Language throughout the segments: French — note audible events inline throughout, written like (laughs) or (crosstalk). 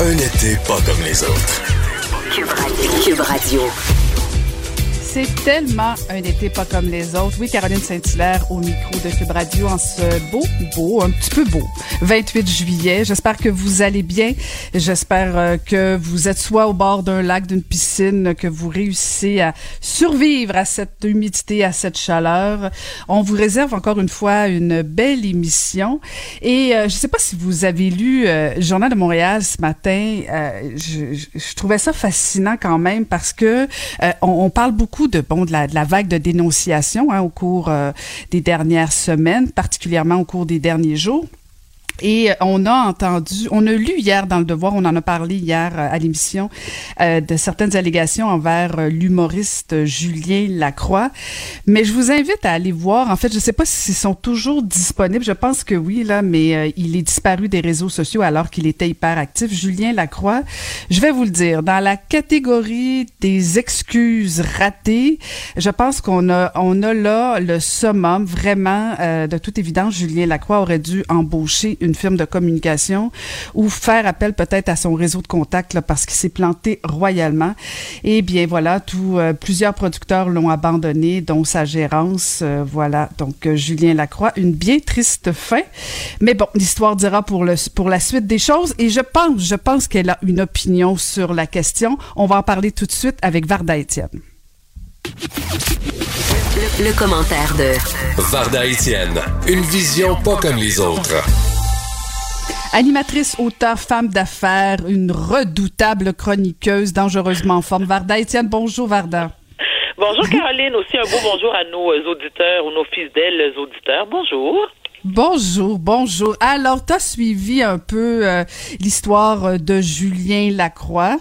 Un été pas comme les autres. Cube Radio. Cube Radio. C'est tellement un été pas comme les autres. Oui, Caroline Saint-Hilaire au micro de Cube Radio en ce beau, beau, un petit peu beau, 28 juillet. J'espère que vous allez bien. J'espère euh, que vous êtes soit au bord d'un lac, d'une piscine, que vous réussissez à survivre à cette humidité, à cette chaleur. On vous réserve encore une fois une belle émission. Et euh, je sais pas si vous avez lu euh, Journal de Montréal ce matin. Je, trouvais ça fascinant quand même parce que on parle beaucoup de bon de la, vague de dénonciation hein, au cours euh, des dernières semaines, particulièrement au cours des derniers jours. Et on a entendu, on a lu hier dans le Devoir, on en a parlé hier euh, à l'émission, euh, de certaines allégations envers euh, l'humoriste Julien Lacroix. Mais je vous invite à aller voir. En fait, je sais pas s'ils sont toujours disponibles. Je pense que oui, là, mais euh, il est disparu des réseaux sociaux alors qu'il était hyper actif. Julien Lacroix, je vais vous le dire, dans la catégorie des excuses ratées, je pense qu'on a, on a là le summum. Vraiment, euh, de toute évidence, Julien Lacroix aurait dû embaucher firme de communication ou faire appel peut-être à son réseau de contacts là, parce qu'il s'est planté royalement. Et bien voilà, tout, euh, plusieurs producteurs l'ont abandonné, dont sa gérance. Euh, voilà, donc euh, Julien Lacroix, une bien triste fin. Mais bon, l'histoire dira pour, le, pour la suite des choses. Et je pense, je pense qu'elle a une opinion sur la question. On va en parler tout de suite avec Varda Étienne. Le, le commentaire de Varda Étienne, une vision pas comme les autres. Animatrice, auteur, femme d'affaires, une redoutable chroniqueuse, dangereusement en forme. Varda Étienne, bonjour Varda. Bonjour Caroline, aussi un beau bonjour à nos auditeurs ou nos fidèles auditeurs. Bonjour. Bonjour, bonjour. Alors, tu as suivi un peu euh, l'histoire euh, de Julien Lacroix.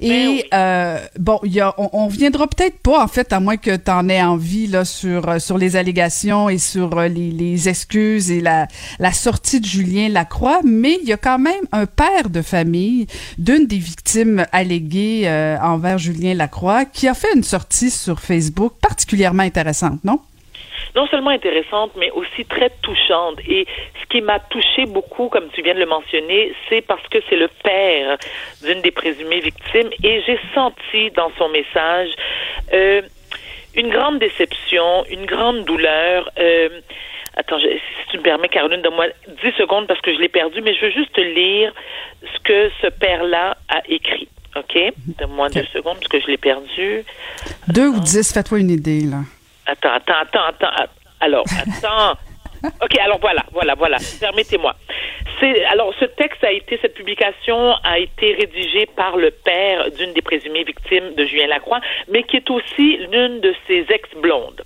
Et Ben oui. euh, bon, y a, on, on viendra peut-être pas, en fait, à moins que tu en aies envie là, sur, sur les allégations et sur les, les excuses et la, la sortie de Julien Lacroix, mais il y a quand même un père de famille d'une des victimes alléguées euh, envers Julien Lacroix qui a fait une sortie sur Facebook particulièrement intéressante, non? Non seulement intéressante, mais aussi très touchante. Et ce qui m'a touché beaucoup, comme tu viens de le mentionner, c'est parce que c'est le père d'une des présumées victimes. Et j'ai senti dans son message euh, une grande déception, une grande douleur. Euh, Attends, je- si tu me permets, Caroline, donne-moi 10 secondes parce que je l'ai perdu, mais je veux juste te lire ce que ce père-là a écrit. OK? Donne-moi deux secondes parce que je l'ai perdu. Deux ou dix, fais-toi une idée, là. Attends, attends, attends, attends. att- Alors, attends. (laughs) OK, alors voilà, voilà, voilà. Permettez-moi. C'est alors ce texte a été cette publication a été rédigée par le père d'une des présumées victimes de Julien Lacroix, mais qui est aussi l'une de ses ex-blondes.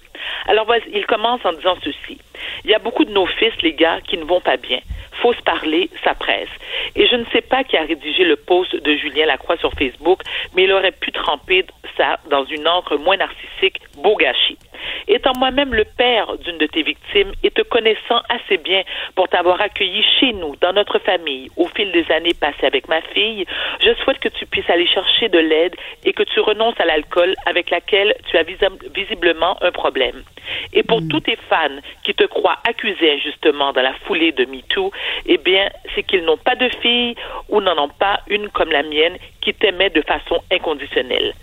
Alors il commence en disant ceci. Il y a beaucoup de nos fils, les gars, qui ne vont pas bien. Faut se parler, ça presse. Et je ne sais pas qui a rédigé le post de Julien Lacroix sur Facebook, mais il aurait pu tremper ça dans une encre moins narcissique, beau gâchis. Étant moi-même le père d'une de tes victimes et te connaissant assez bien pour t'avoir accueilli chez nous, dans notre famille, au fil des années passées avec ma fille, je souhaite que tu puisses aller chercher de l'aide et que tu renonces à l'alcool avec laquelle tu as visiblement un problème. Et pour tous tes fans qui te croient accusé injustement dans la foulée de MeToo, eh bien, c'est qu'ils n'ont pas de fille ou n'en ont pas une comme la mienne qui t'aimait de façon inconditionnelle.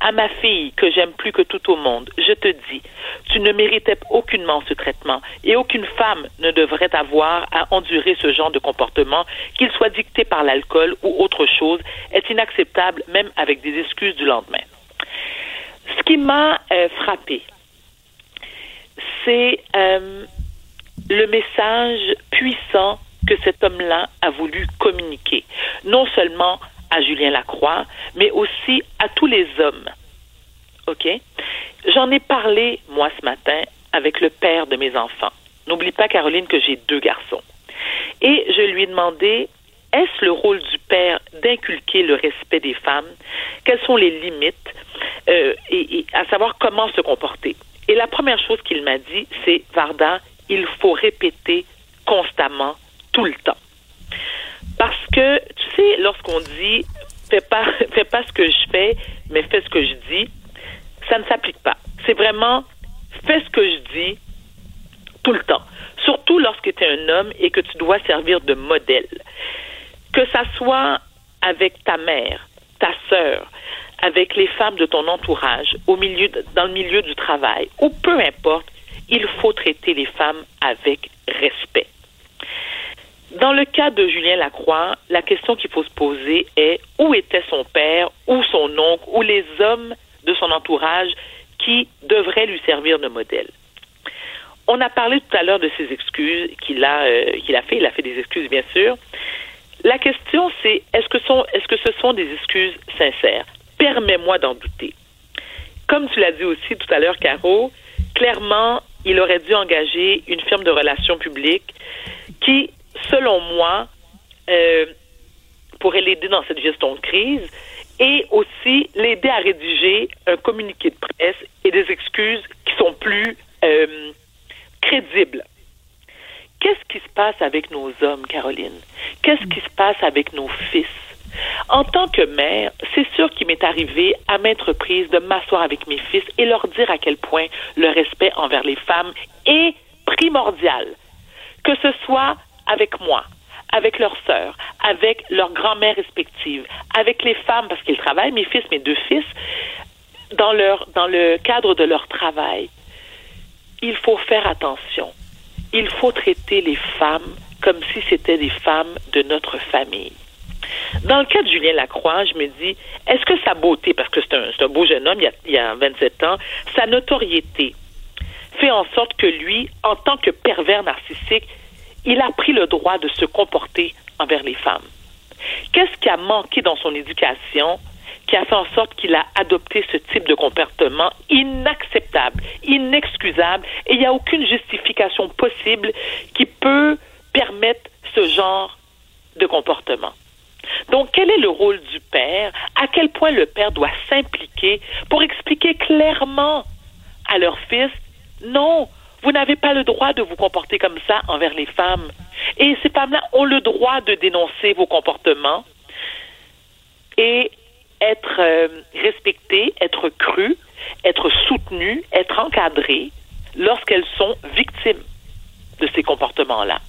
À ma fille, que j'aime plus que tout au monde, je te dis, tu ne méritais aucunement ce traitement et aucune femme ne devrait avoir à endurer ce genre de comportement, qu'il soit dicté par l'alcool ou autre chose, est inacceptable même avec des excuses du lendemain. Ce qui m'a euh, frappé, c'est euh, le message puissant que cet homme-là a voulu communiquer, non seulement à Julien Lacroix, mais aussi à tous les hommes. OK? J'en ai parlé, moi, ce matin, avec le père de mes enfants. N'oublie pas, Caroline, que j'ai deux garçons. Et je lui ai demandé, est-ce le rôle du père d'inculquer le respect des femmes? Quelles sont les limites? Euh, et, à savoir comment se comporter. Et la première chose qu'il m'a dit, c'est Varda, il faut répéter constamment, tout le temps. Parce que, tu sais, lorsqu'on dit fais pas, (laughs) fais pas ce que je fais, mais fais ce que je dis, ça ne s'applique pas. C'est vraiment fais ce que je dis tout le temps. Surtout lorsque tu es un homme et que tu dois servir de modèle. Que ça soit avec ta mère, ta sœur, avec les femmes de ton entourage, au milieu, dans le milieu du travail, ou peu importe, il faut traiter les femmes avec respect. Dans le cas de Julien Lacroix, la question qu'il faut se poser est où était son père, ou son oncle, ou les hommes de son entourage qui devraient lui servir de modèle? On a parlé tout à l'heure de ses excuses qu'il a, euh, qu'il a fait. Il a fait des excuses, bien sûr. La question, c'est est-ce que, sont, est-ce que ce sont des excuses sincères? Permets-moi d'en douter. Comme tu l'as dit aussi tout à l'heure, Caro, clairement, il aurait dû engager une firme de relations publiques qui, selon moi, euh, pourrait l'aider dans cette gestion de crise et aussi l'aider à rédiger un communiqué de presse et des excuses qui sont plus euh, crédibles. Qu'est-ce qui se passe avec nos hommes, Caroline? Qu'est-ce qui se passe avec nos fils? En tant que mère, c'est sûr qu'il m'est arrivé à maintes reprises de m'asseoir avec mes fils et leur dire à quel point le respect envers les femmes est primordial. Que ce soit avec moi, avec leurs sœurs, avec leurs grand-mères respectives, avec les femmes, parce qu'ils travaillent, mes fils, mes deux fils, dans, leur, dans le cadre de leur travail. Il faut faire attention. Il faut traiter les femmes comme si c'était des femmes de notre famille. Dans le cas de Julien Lacroix, je me dis, est-ce que sa beauté, parce que c'est un, beau jeune homme, il y, a, il y a 27 ans, sa notoriété fait en sorte que lui, en tant que pervers narcissique, il a pris le droit de se comporter envers les femmes. Qu'est-ce qui a manqué dans son éducation qui a fait en sorte qu'il a adopté ce type de comportement inacceptable, inexcusable, et il n'y a aucune justification possible qui peut permettre ce genre de comportement? Donc, quel est le rôle du père? À quel point le père doit s'impliquer pour expliquer clairement à leur fils, non, vous n'avez pas le droit de vous comporter comme ça envers les femmes. Et ces femmes-là ont le droit de dénoncer vos comportements et être euh, respectées, être crues, être soutenues, être encadrées lorsqu'elles sont victimes de ces comportements-là.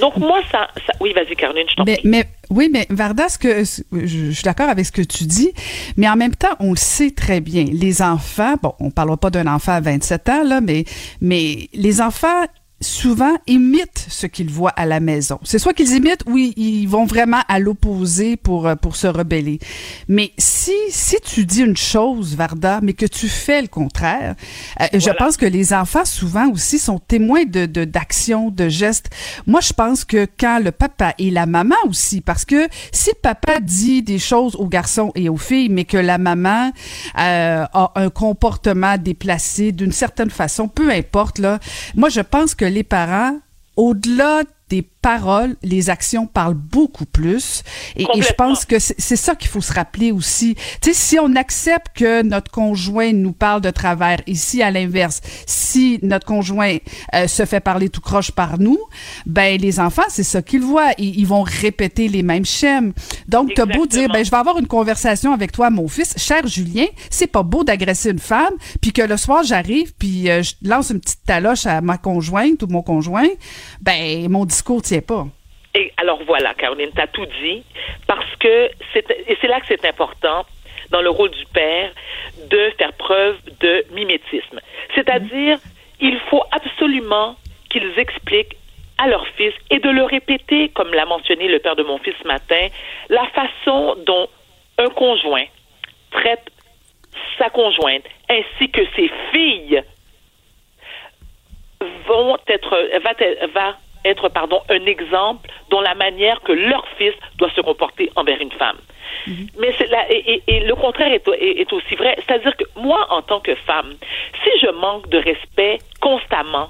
Donc moi, ça, ça... oui, vas-y, Caroline, je t'en mais, prie. Mais, oui, mais Varda, ce que je, je suis d'accord avec ce que tu dis, mais en même temps, on le sait très bien. Les enfants, bon, on parlera pas d'un enfant à 27 ans là, mais mais les enfants souvent imitent ce qu'ils voient à la maison. C'est soit qu'ils imitent ou ils vont vraiment à l'opposé pour pour se rebeller. Mais si si tu dis une chose Varda mais que tu fais le contraire, euh, voilà. je pense que les enfants souvent aussi sont témoins de d'actions, de, de, gestes. Moi je pense que quand le papa et la maman aussi parce que si le papa dit des choses aux garçons et aux filles mais que la maman euh, a un comportement déplacé d'une certaine façon, peu importe là, moi je pense que les parents, au-delà des paroles, les actions parlent beaucoup plus. Et, et je pense que c'est ça qu'il faut se rappeler aussi. Tu sais, si on accepte que notre conjoint nous parle de travers, ici à l'inverse, si notre conjoint euh, se fait parler tout croche par nous, ben les enfants, c'est ça qu'ils voient. Ils, ils, vont répéter les mêmes schèmes. Donc, t'as beau dire, ben je vais avoir une conversation avec toi, mon fils, cher Julien, c'est pas beau d'agresser une femme, puis que le soir j'arrive, puis euh, je lance une petite taloche à ma conjointe ou mon conjoint, ben mon discours tient pas. Et alors voilà, Caroline, tu as tout dit, parce que c'est, là que c'est important dans le rôle du père de faire preuve de mimétisme. C'est-à-dire, il faut absolument qu'ils expliquent à leur fils et de le répéter, comme l'a mentionné le père de mon fils ce matin, la façon dont un conjoint traite sa conjointe ainsi que ses filles vont être va être pardon un exemple dans la manière que leur fils doit se comporter envers une femme. Mm-hmm. Mais c'est là, et, et, et, le contraire est, est, est aussi vrai. C'est-à-dire que moi, en tant que femme, si je manque de respect constamment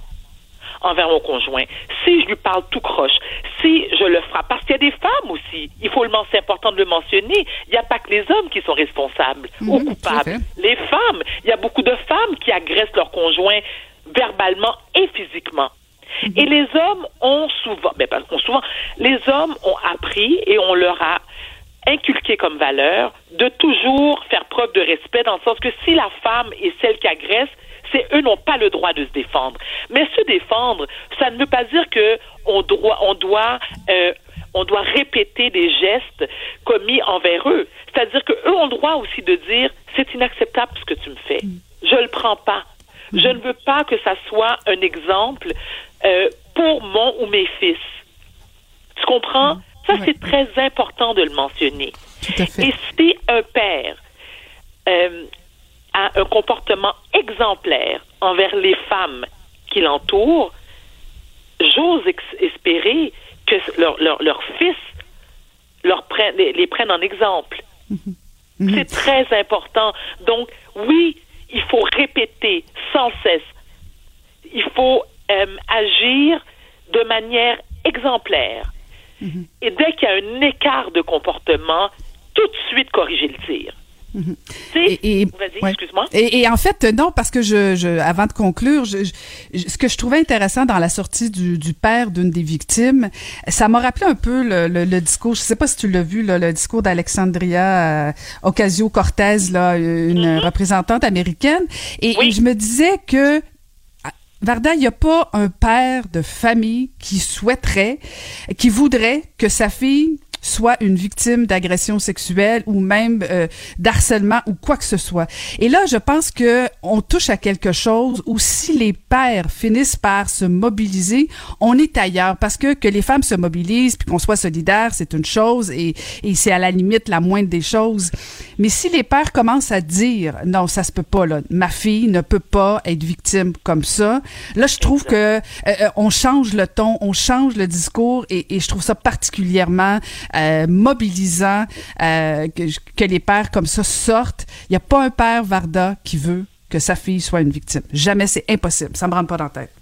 envers mon conjoint, si je lui parle tout croche, si je le frappe, parce qu'il y a des femmes aussi, il faut le c'est important de le mentionner, il n'y a pas que les hommes qui sont responsables ou Mhm, coupables. à fait. Les femmes, il y a beaucoup de femmes qui agressent leur conjoint verbalement et physiquement. Et les hommes ont souvent, ben pas souvent, les hommes ont appris et on leur a inculqué comme valeur de toujours faire preuve de respect dans le sens que si la femme est celle qui agresse, c'est eux n'ont pas le droit de se défendre. Mais se défendre, ça ne veut pas dire que on doit, on doit, euh, on doit répéter des gestes commis envers eux. C'est-à-dire que eux ont le droit aussi de dire c'est inacceptable ce que tu me fais. Je le prends pas. Je ne veux pas que ça soit un exemple euh, pour mon ou mes fils. Tu comprends? Ça, Ouais. c'est très important de le mentionner. Tout à fait. Et si un père euh, a un comportement exemplaire envers les femmes qui l'entourent, j'ose espérer que leur, leur, leur fils leur prenne, les, les prenne en exemple. C'est très important. Donc, oui, il faut répéter sans cesse. Il faut euh, agir de manière exemplaire. Et dès qu'il y a un écart de comportement, tout de suite corriger le tir. Tu sais, Et- et- ouais. Et, et en fait, non, parce que je, je avant de conclure, je, je- ce que je trouvais intéressant dans la sortie du, du père d'une des victimes, ça m'a rappelé un peu le, le, le discours, je sais pas si tu l'as vu, là, le discours d'Alexandria euh, Ocasio-Cortez, là, une représentante américaine, et, Oui. je me disais que Varda, il n'y a pas un père de famille qui souhaiterait, qui voudrait que sa fille soit une victime d'agression sexuelle ou même euh, d'harcèlement ou quoi que ce soit. Et là, je pense que on touche à quelque chose où si les pères finissent par se mobiliser, on est ailleurs parce que que les femmes se mobilisent puis qu'on soit solidaires, c'est une chose et, et c'est à la limite la moindre des choses. Mais si les pères commencent à dire non, ça se peut pas là, ma fille ne peut pas être victime comme ça, là je trouve que euh, euh, on change le ton, on change le discours et, et je trouve ça particulièrement euh, mobilisant euh, que, que les pères comme ça sortent. Il n'y a pas un père Varda qui veut que sa fille soit une victime. Jamais, c'est impossible. Ça me rentre pas dans la tête.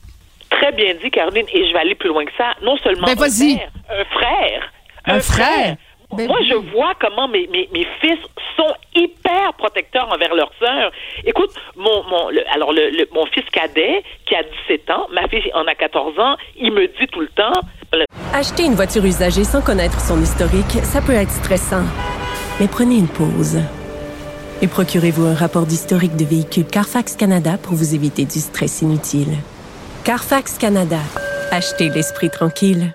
Très bien dit, Caroline, et je vais aller plus loin que ça. Non seulement Ben, un père, un frère. Un frère. Ben Moi, oui. je vois comment mes, mes, mes fils sont hyper protecteurs envers leurs sœurs. Écoute, mon, mon, le- alors le, le- mon fils cadet, qui a 17 ans, ma fille en a 14 ans, il me dit tout le temps, le- Acheter une voiture usagée sans connaître son historique, ça peut être stressant. Mais prenez une pause. Et procurez-vous un rapport d'historique de véhicule Carfax Canada pour vous éviter du stress inutile. Carfax Canada. Achetez l'esprit tranquille.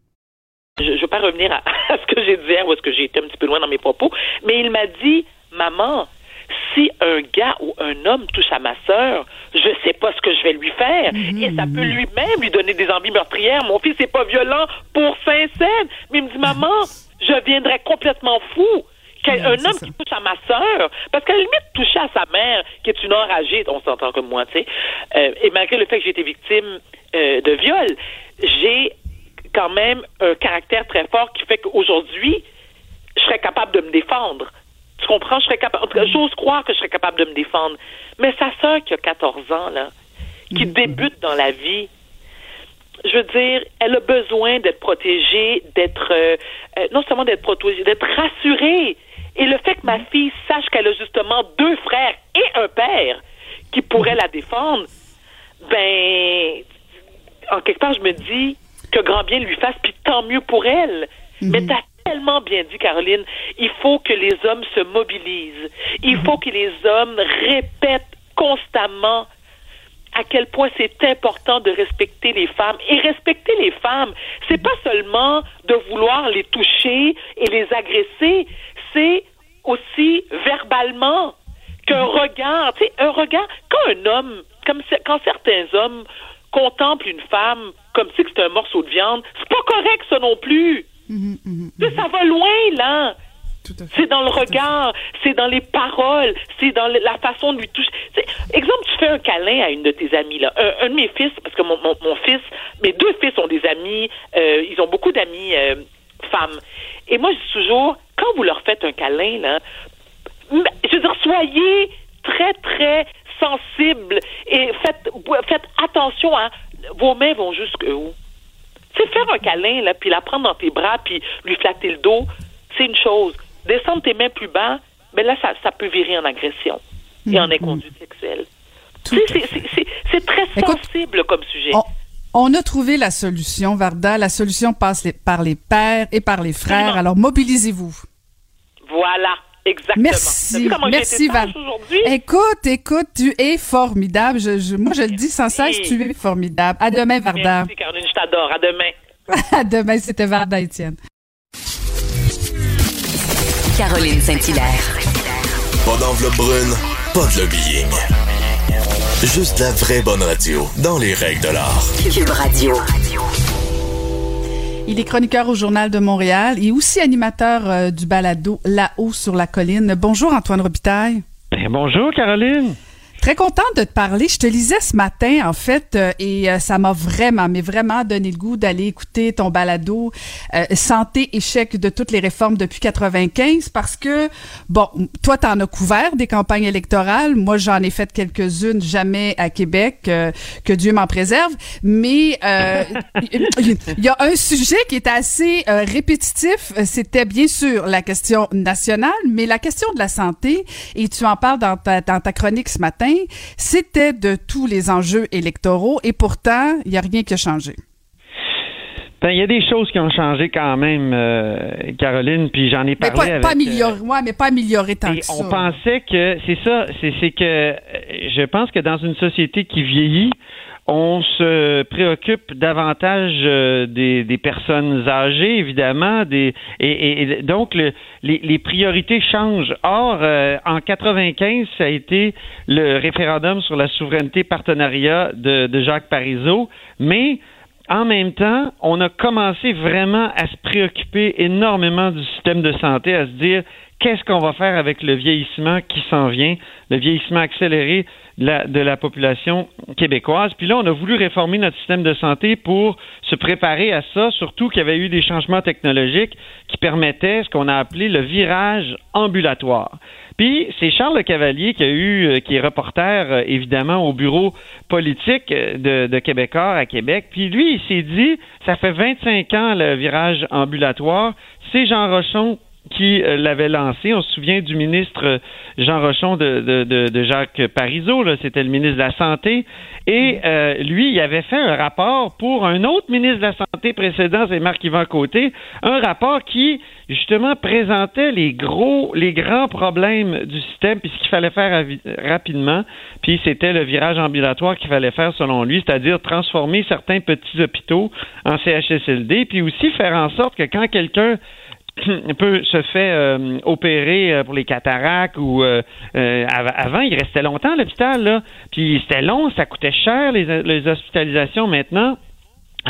Je ne veux pas revenir à, (laughs) à ce que j'ai dit hier ou est-ce que j'ai été un petit peu loin dans mes propos, mais il m'a dit, maman, si un gars ou un homme touche à ma sœur, je sais pas ce que je vais lui faire. Et ça peut lui-même lui donner des envies meurtrières. Mon fils n'est pas violent pour Saint-Saëns. Mais il me dit, maman, je viendrais complètement fou. Qu'un Ouais, un homme ça. qui touche à ma sœur, parce qu'à la limite, toucher à sa mère, qui est une enragée, on s'entend comme moi, tu sais, euh, et malgré le fait que j'ai été victime euh, de viol, j'ai quand même un caractère très fort qui fait qu'aujourd'hui, je serais capable de me défendre. Tu comprends? Je serais capable. En tout cas, j'ose croire que je serais capable de me défendre. Mais sa sœur qui a 14 ans, là, qui débute dans la vie, je veux dire, elle a besoin d'être protégée, d'être euh, euh, non seulement d'être protégée, d'être rassurée. Et le fait que ma fille sache qu'elle a justement deux frères et un père qui pourraient la défendre, ben, en quelque part, je me dis que grand bien lui fasse, puis tant mieux pour elle. Mais t'as tellement bien dit, Caroline, il faut que les hommes se mobilisent. Il faut que les hommes répètent constamment à quel point c'est important de respecter les femmes. Et respecter les femmes, c'est pas seulement de vouloir les toucher et les agresser, c'est aussi verbalement qu'un regard, tu sais, un regard, quand un homme, comme quand certains hommes contemple une femme comme si c'était un morceau de viande, c'est pas correct ça non plus. Mhm, mhm, sais, Ça va loin là. C'est dans le regard, c'est dans les paroles, c'est dans la façon de lui toucher. Exemple, tu fais un câlin à une de tes amies, là. Un, un de mes fils, parce que mon, mon, mon fils, mes deux fils ont des amis, euh, ils ont beaucoup d'amis euh, femmes. Et moi, je dis toujours, quand vous leur faites un câlin, là, je veux dire, soyez très, très sensibles et faites, faites attention à vos mains vont jusque où? Tu sais, faire un câlin, là, puis la prendre dans tes bras, puis lui flatter le dos, c'est une chose. Descendre tes mains plus bas, mais là, ça, ça peut virer en agression et en inconduite sexuelle. C'est- très Écoute, sensible comme sujet. On, on a trouvé la solution, Varda. La solution passe les- par les pères et par les frères. Alors, mobilisez-vous. Voilà, exactement. Merci, merci Val. Écoute, écoute, tu es formidable. Je, je- moi, je le dis sans cesse, tu es formidable. À demain, Varda. Merci, Caroline, je t'adore. À demain. (laughs) À demain, c'était Varda Étienne. Caroline Saint-Hilaire. Pas d'enveloppe brune, pas de lobbying. Juste la vraie bonne radio, dans les règles de l'art. Cube Radio. Il est chroniqueur au Journal de Montréal et aussi animateur euh, du balado Là-haut sur la colline. Bonjour, Antoine Robitaille. Ben, bonjour, Caroline. Très contente de te parler. Je te lisais ce matin, en fait, euh, et euh, ça m'a vraiment, mais vraiment donné le goût d'aller écouter ton balado euh, Santé, échec de toutes les réformes depuis 95, parce que, bon, toi, t'en as couvert des campagnes électorales. Moi, j'en ai fait quelques-unes, jamais à Québec, euh, que Dieu m'en préserve. Mais euh, (laughs) il y a un sujet qui est assez euh, répétitif. C'était bien sûr la question nationale, mais la question de la santé, et tu en parles dans ta, dans ta chronique ce matin, c'était de tous les enjeux électoraux et pourtant, il n'y a rien qui a changé. Ben, il y a des choses qui ont changé quand même, euh, Caroline, puis j'en ai Mais parlé pas, avec... pas euh, amélioré, ouais, mais pas amélioré tant que ça. on pensait que c'est ça, c'est c'est que euh, je pense que dans une société qui vieillit, on se préoccupe davantage euh, des, personnes âgées, évidemment, des et, donc le- les, priorités changent. Or, euh, en 95, ça a été le référendum sur la souveraineté partenariat de, de Jacques Parizeau, mais en même temps, on a commencé vraiment à se préoccuper énormément du système de santé, à se dire qu'est-ce qu'on va faire avec le vieillissement qui s'en vient, le vieillissement accéléré de la population québécoise. Puis là, on a voulu réformer notre système de santé pour se préparer à ça, surtout qu'il y avait eu des changements technologiques qui permettaient ce qu'on a appelé le virage ambulatoire. Puis c'est Charles Le Cavalier qui a eu, euh, qui est reporter euh, évidemment au bureau politique euh, de, de Québécois à Québec. Puis lui, il s'est dit, ça fait 25 ans le virage ambulatoire. C'est Jean Rochon qui euh, l'avait lancé. On se souvient du ministre euh, Jean Rochon de, de, de, de Jacques Parizeau, c'était le ministre de la Santé. Et euh, lui, il avait fait un rapport pour un autre ministre de la Santé précédent, c'est Marc-Yvan Côté, un rapport qui, justement, présentait les gros, les grands problèmes du système, puis ce qu'il fallait faire rapidement, puis c'était le virage ambulatoire qu'il fallait faire selon lui, c'est-à-dire transformer certains petits hôpitaux en CHSLD, puis aussi faire en sorte que quand quelqu'un (coughs) peut se fait euh, opérer euh, pour les cataractes ou euh, euh, av- avant il restait longtemps à l'hôpital là puis c'était long ça coûtait cher les, les hospitalisations maintenant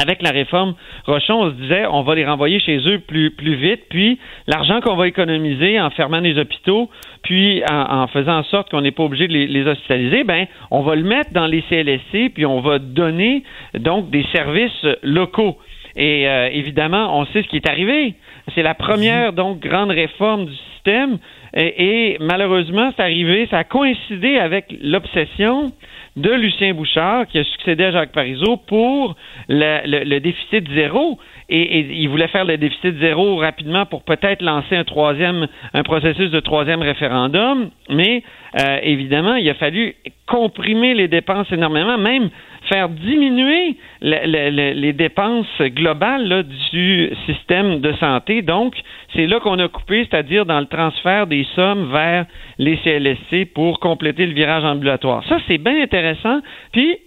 avec la réforme Rochon, on se disait on va les renvoyer chez eux plus plus vite, puis l'argent qu'on va économiser en fermant les hôpitaux, puis en, en faisant en sorte qu'on n'est pas obligé de les, les hospitaliser, ben on va le mettre dans les CLSC, puis on va donner donc des services locaux. Et euh, évidemment, on sait ce qui est arrivé. C'est la première donc grande réforme du système et, et malheureusement, c'est arrivé, ça a coïncidé avec l'obsession de Lucien Bouchard qui a succédé à Jacques Parizeau pour le, le- le déficit zéro. Et, et il voulait faire le déficit zéro rapidement pour peut-être lancer un troisième, un processus de troisième référendum. Mais euh, évidemment, il a fallu comprimer les dépenses énormément, même faire diminuer le- le- le- les dépenses globales du système de santé. Donc, c'est là qu'on a coupé, c'est-à-dire dans le transfert des sommes vers les CLSC pour compléter le virage ambulatoire. Ça, c'est bien intéressant. Puis,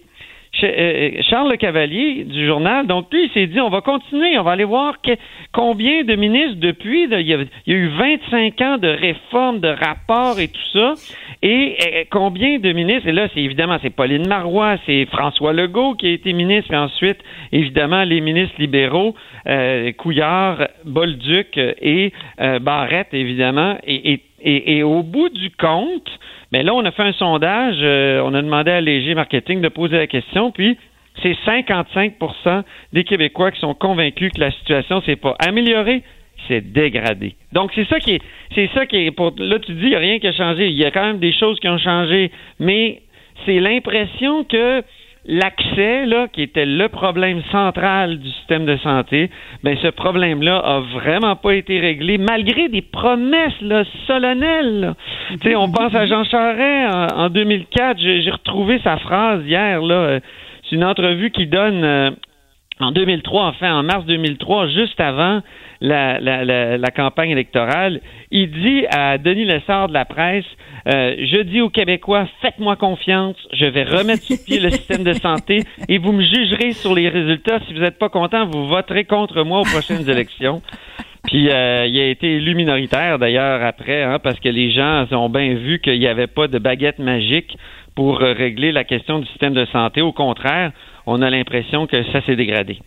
Charles Le Cavalier du journal, donc lui, il s'est dit, on va continuer, on va aller voir combien de ministres depuis, il, y a, eu 25 ans de réformes, de rapports et tout ça, Et euh, combien de ministres, et là, c'est évidemment, c'est Pauline Marois, c'est François Legault qui a été ministre, et ensuite, évidemment, les ministres libéraux, euh, Couillard, Bolduc et euh, Barrette, évidemment. Et, et, au bout du compte, mais ben là, on a fait un sondage, on a demandé à Léger Marketing de poser la question, puis c'est 55% des Québécois qui sont convaincus que la situation s'est pas améliorée, c'est dégradé. Donc c'est ça qui est, c'est ça qui est pour là tu dis il n'y a rien qui a changé, il y a quand même des choses qui ont changé, mais c'est l'impression que l'accès là qui était le problème central du système de santé, ben ce problème-là a vraiment pas été réglé malgré des promesses là, solennelles. Tu sais, on pense à Jean Charest en, 2004, j'ai retrouvé sa phrase hier là. Euh, c'est une entrevue qui donne euh, en 2003, enfin en mars 2003, juste avant la, campagne électorale, il dit à Denis Lessard de la presse euh, Je dis aux Québécois, faites-moi confiance, je vais remettre sur pied le système de santé et vous me jugerez sur les résultats. Si vous n'êtes pas content, vous voterez contre moi aux prochaines élections. Puis euh, il a été élu minoritaire d'ailleurs après, hein, parce que les gens ont bien vu qu'il n'y avait pas de baguette magique pour euh, régler la question du système de santé. Au contraire, on a l'impression que ça s'est dégradé.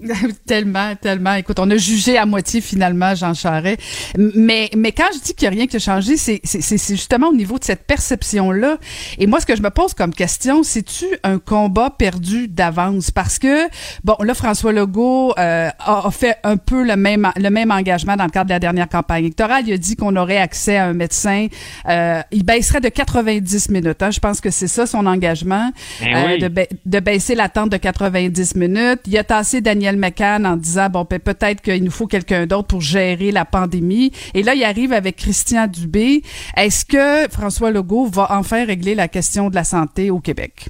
(laughs) tellement, tellement. Écoute, on a jugé à moitié finalement Jean Charest. Mais, mais quand je dis qu'il n'y a rien qui a changé, c'est, c'est, justement au niveau de cette perception-là. Et moi, ce que je me pose comme question, c'est-tu un combat perdu d'avance? Parce que, bon, là, François Legault euh, a, fait un peu le même, le même engagement dans le cadre de la dernière campagne électorale. Il a dit qu'on aurait accès à un médecin. Euh, il baisserait de 90 minutes. Hein. Je pense que c'est ça son engagement, ben euh, de, de baisser l'attente de 90 minutes. Il a tassé Daniel McCann en disant bon ben, peut-être qu'il nous faut quelqu'un d'autre pour gérer la pandémie. Et là, il arrive avec Christian Dubé. Est-ce que François Legault va enfin régler la question de la santé au Québec?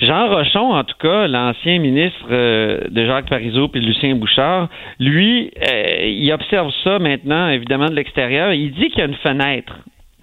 Jean Rochon, en tout cas, l'ancien ministre euh, de Jacques Parizeau puis Lucien Bouchard, lui, euh, il observe ça maintenant, évidemment, de l'extérieur. Il dit qu'il y a une fenêtre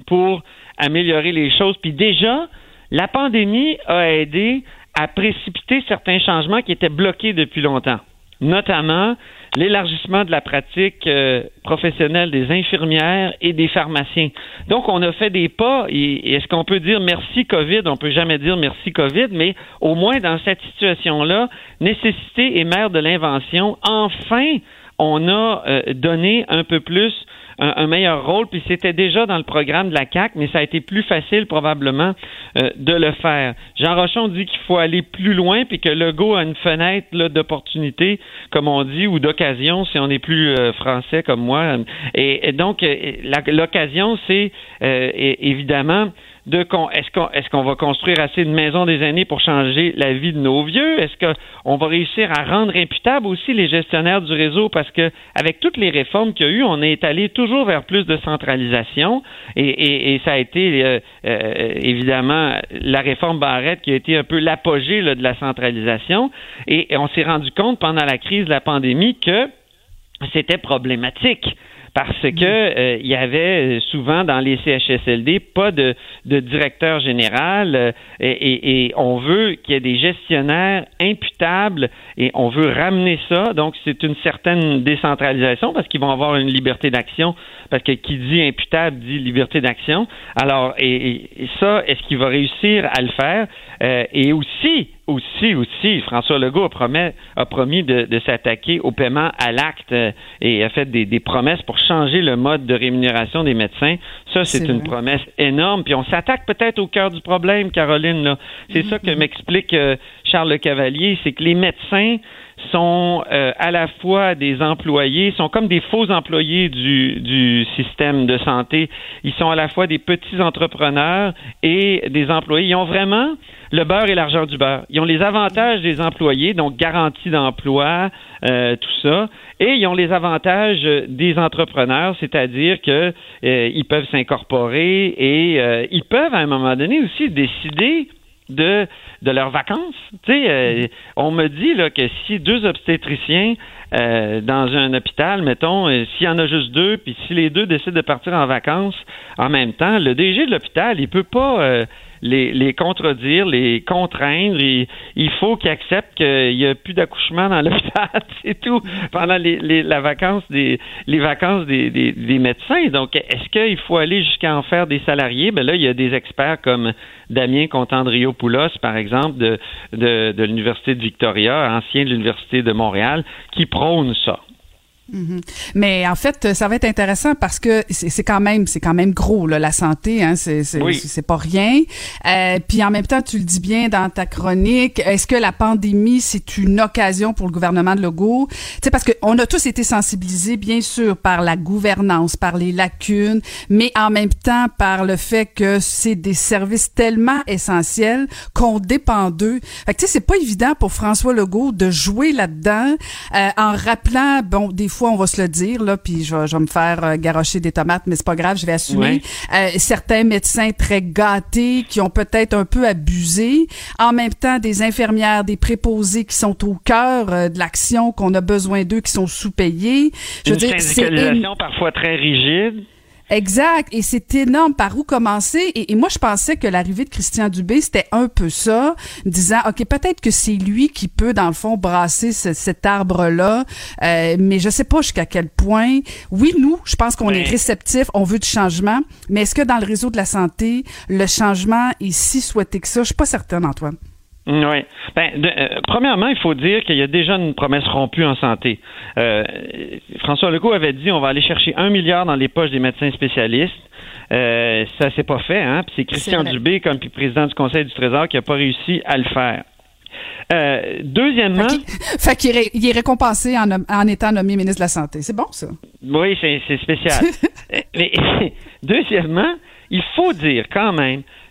pour améliorer les choses. Puis déjà, la pandémie a aidé à précipiter certains changements qui étaient bloqués depuis longtemps, notamment l'élargissement de la pratique euh, professionnelle des infirmières et des pharmaciens. Donc, on a fait des pas, et, est-ce qu'on peut dire merci COVID? On peut jamais dire merci COVID, mais au moins dans cette situation-là, nécessité est mère de l'invention. Enfin, on a euh, donné un peu plus un, meilleur rôle. Puis c'était déjà dans le programme de la CAC, mais ça a été plus facile probablement euh, de le faire. Jean Rochon dit qu'il faut aller plus loin, puis que Legault a une fenêtre d'opportunité, comme on dit, ou d'occasion, si on est plus euh, français comme moi. Et, donc euh, l'occasion, c'est évidemment de est-ce qu'on va construire assez de maisons des années pour changer la vie de nos vieux? Est-ce qu'on va réussir à rendre imputables aussi les gestionnaires du réseau? Parce que avec toutes les réformes qu'il y a eu, on est allé toujours vers plus de centralisation. Et, et, ça a été euh, euh, évidemment la réforme Barrette qui a été un peu l'apogée de la centralisation. Et on s'est rendu compte pendant la crise de la pandémie que c'était problématique parce que euh, il y avait souvent dans les CHSLD pas de, de directeur général euh, et, et, on veut qu'il y ait des gestionnaires imputables et on veut ramener ça. Donc c'est une certaine décentralisation parce qu'ils vont avoir une liberté d'action parce que qui dit imputable dit liberté d'action. Alors et, ça est-ce qu'il va réussir à le faire? Euh, et aussi aussi, aussi, François Legault a, promis, a promis de, s'attaquer au paiement à l'acte euh, et a fait des, promesses pour changer le mode de rémunération des médecins. Ça, c'est une promesse énorme. Puis on s'attaque peut-être au cœur du problème, Caroline. C'est ça que mm-hmm. m'explique euh, Charles Le Cavalier, c'est que les médecins sont euh, à la fois des employés, sont comme des faux employés du, du système de santé. Ils sont à la fois des petits entrepreneurs et des employés. Ils ont vraiment le beurre et l'argent du beurre. Ils ont les avantages des employés, donc garantie d'emploi, euh, tout ça, et ils ont les avantages des entrepreneurs, c'est-à-dire que euh, ils peuvent s'incorporer et euh, ils peuvent à un moment donné aussi décider de, de leurs vacances. Tu sais, euh, on me dit là, que si deux obstétriciens euh, dans un hôpital, mettons, euh, s'il y en a juste deux, puis si les deux décident de partir en vacances en même temps, le DG de l'hôpital, il peut pas les, contredire, les contraindre. Il, faut qu'ils acceptent qu'il n'y a plus d'accouchement dans (laughs) l'hôpital, c'est tout, pendant les, les, la vacance des, les vacances des, des, médecins. Donc, est-ce qu'il faut aller jusqu'à en faire des salariés? Ben là, il y a des experts comme Damien Contandrio-Poulos, par exemple, de, de, de l'Université de Victoria, ancien de l'Université de Montréal, qui prônent ça. Mhm. Mais en fait, ça va être intéressant parce que c'est quand même c'est quand même gros là, la santé, hein, c'est c'est pas rien. Euh, puis en même temps, tu le dis bien dans ta chronique, est-ce que la pandémie c'est une occasion pour le gouvernement de Legault? Tu sais parce que on a tous été sensibilisés bien sûr par la gouvernance, par les lacunes, mais en même temps par le fait que c'est des services tellement essentiels qu'on dépend d'eux. Fait que tu sais c'est pas évident pour François Legault de jouer là-dedans euh, en rappelant bon des fois, on va se le dire, là, puis je vais, me faire euh, garrocher des tomates, mais c'est pas grave, je vais assumer. Euh, certains médecins très gâtés qui ont peut-être un peu abusé. En même temps, des infirmières, des préposés qui sont au cœur euh, de l'action, qu'on a besoin d'eux, qui sont sous-payés. Je veux dire, c'est parfois très rigide. Exact. Et c'est énorme par où commencer? Et, moi, je pensais que l'arrivée de Christian Dubé, c'était un peu ça, disant, OK, peut-être que c'est lui qui peut, dans le fond, brasser cet arbre-là. Euh, mais je sais pas jusqu'à quel point. Oui, nous, je pense qu'on est réceptif, on veut du changement. Mais est-ce que dans le réseau de la santé, le changement est si souhaité que ça? Je suis pas certaine, Antoine. Oui. Ben, euh, premièrement, il faut dire qu'il y a déjà une promesse rompue en santé. Euh, François Legault avait dit on va aller chercher un milliard dans les poches des médecins spécialistes. Euh, ça s'est pas fait, hein. c'est Christian Dubé, comme président du Conseil du Trésor, qui a pas réussi à le faire. Euh, deuxièmement. Fait qu'il est, il est récompensé en, en, étant nommé ministre de la Santé. C'est bon, ça? Oui, c'est, c'est spécial. (laughs) Mais, (laughs) deuxièmement, il faut dire quand même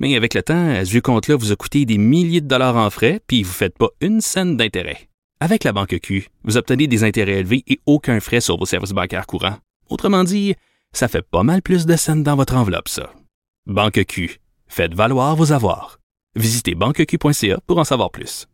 Mais avec le temps, ce vieux compte-là vous a coûté des milliers de dollars en frais, puis vous ne faites pas une scène d'intérêt. Avec la banque Q, vous obtenez des intérêts élevés et aucun frais sur vos services bancaires courants. Autrement dit, ça fait pas mal plus de scènes dans votre enveloppe, ça. Banque Q, faites valoir vos avoirs. Visitez banqueq.ca pour en savoir plus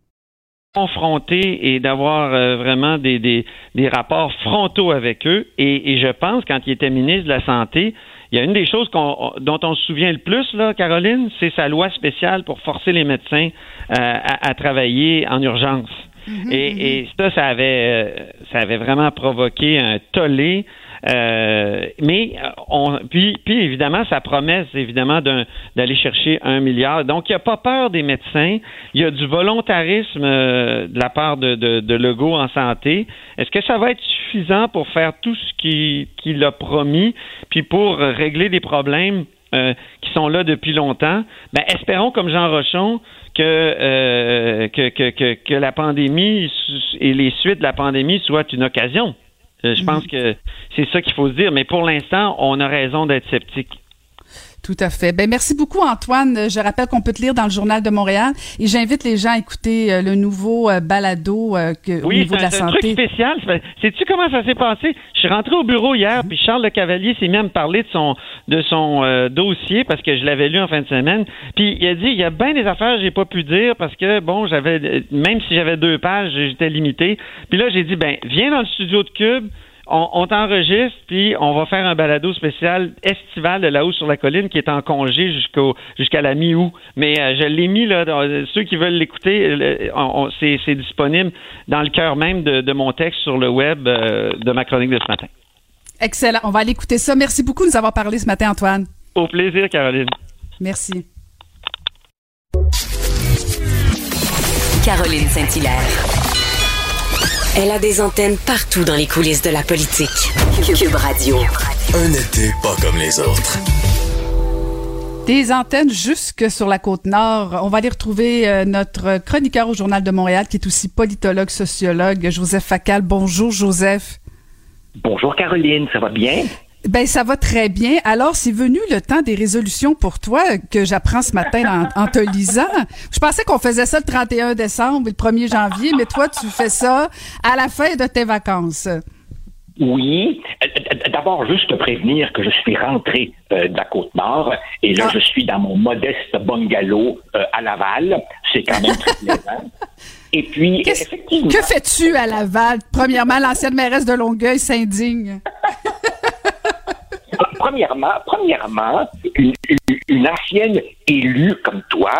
confronter et d'avoir euh, vraiment des, rapports frontaux avec eux. Et, je pense, quand il était ministre de la Santé, il y a une des choses dont on se souvient le plus, là, Caroline, c'est sa loi spéciale pour forcer les médecins euh, à, travailler en urgence. Et, mm-hmm. et, ça, ça avait, euh, ça avait vraiment provoqué un tollé. Euh, mais on, puis, puis évidemment, sa promesse, évidemment, d'aller chercher un milliard. Donc, il n'y a pas peur des médecins. Il y a du volontarisme euh, de la part de, de, de Legault en santé. Est-ce que ça va être suffisant pour faire tout ce qu'il a promis, puis pour régler des problèmes euh, qui sont là depuis longtemps? Ben, espérons, comme Jean Rochon, que, euh, que, que, que, que la pandémie et les suites de la pandémie soient une occasion. Euh, je pense mm. que c'est ça qu'il faut se dire. Mais pour l'instant, on a raison d'être sceptique. Tout à fait. Ben merci beaucoup Antoine. Je rappelle qu'on peut te lire dans le journal de Montréal et j'invite les gens à écouter euh, le nouveau euh, balado que, au niveau de la santé. Oui, c'est un truc spécial. Sais-tu comment ça s'est passé? Je suis rentré au bureau hier, puis Charles Le Cavalier s'est mis à me parler de son de son dossier parce que je l'avais lu en fin de semaine. Puis il a dit il y a bien des affaires que j'ai pas pu dire parce que bon, j'avais même si j'avais deux pages, j'étais limité. Puis là j'ai dit ben viens dans le studio de Cube on, t'enregistre, puis on va faire un balado spécial estival de La Haut sur la Colline qui est en congé jusqu'au jusqu'à la mi-août. Mais euh, je l'ai mis, là, ceux qui veulent l'écouter, c'est disponible dans le cœur même de, mon texte sur le web euh, de ma chronique de ce matin. Excellent. On va aller écouter ça. Merci beaucoup de nous avoir parlé ce matin, Antoine. Au plaisir, Caroline. Merci. Caroline Saint-Hilaire. Elle a des antennes partout dans les coulisses de la politique. Cube Radio. Un été pas comme les autres. Des antennes jusque sur la côte nord. On va aller retrouver euh, notre chroniqueur au Journal de Montréal, qui est aussi politologue, sociologue, Joseph Facal. Bonjour, Joseph. Bonjour, Caroline. Ça va bien? Ben ça va très bien. Alors c'est venu le temps des résolutions pour toi que j'apprends ce matin en, te lisant. Je pensais qu'on faisait ça le 31 décembre et le 1er janvier, mais toi tu fais ça à la fin de tes vacances. Oui. D'abord, juste te prévenir que je suis rentré euh, de la Côte-Nord et là, ah. je suis dans mon modeste bungalow euh, à Laval. C'est quand même très plaisant. (laughs) Et puis, effectivement. Que fais-tu à Laval? Premièrement, l'ancienne mairesse de Longueuil s'indigne. (laughs) premièrement, premièrement une, ancienne élue comme toi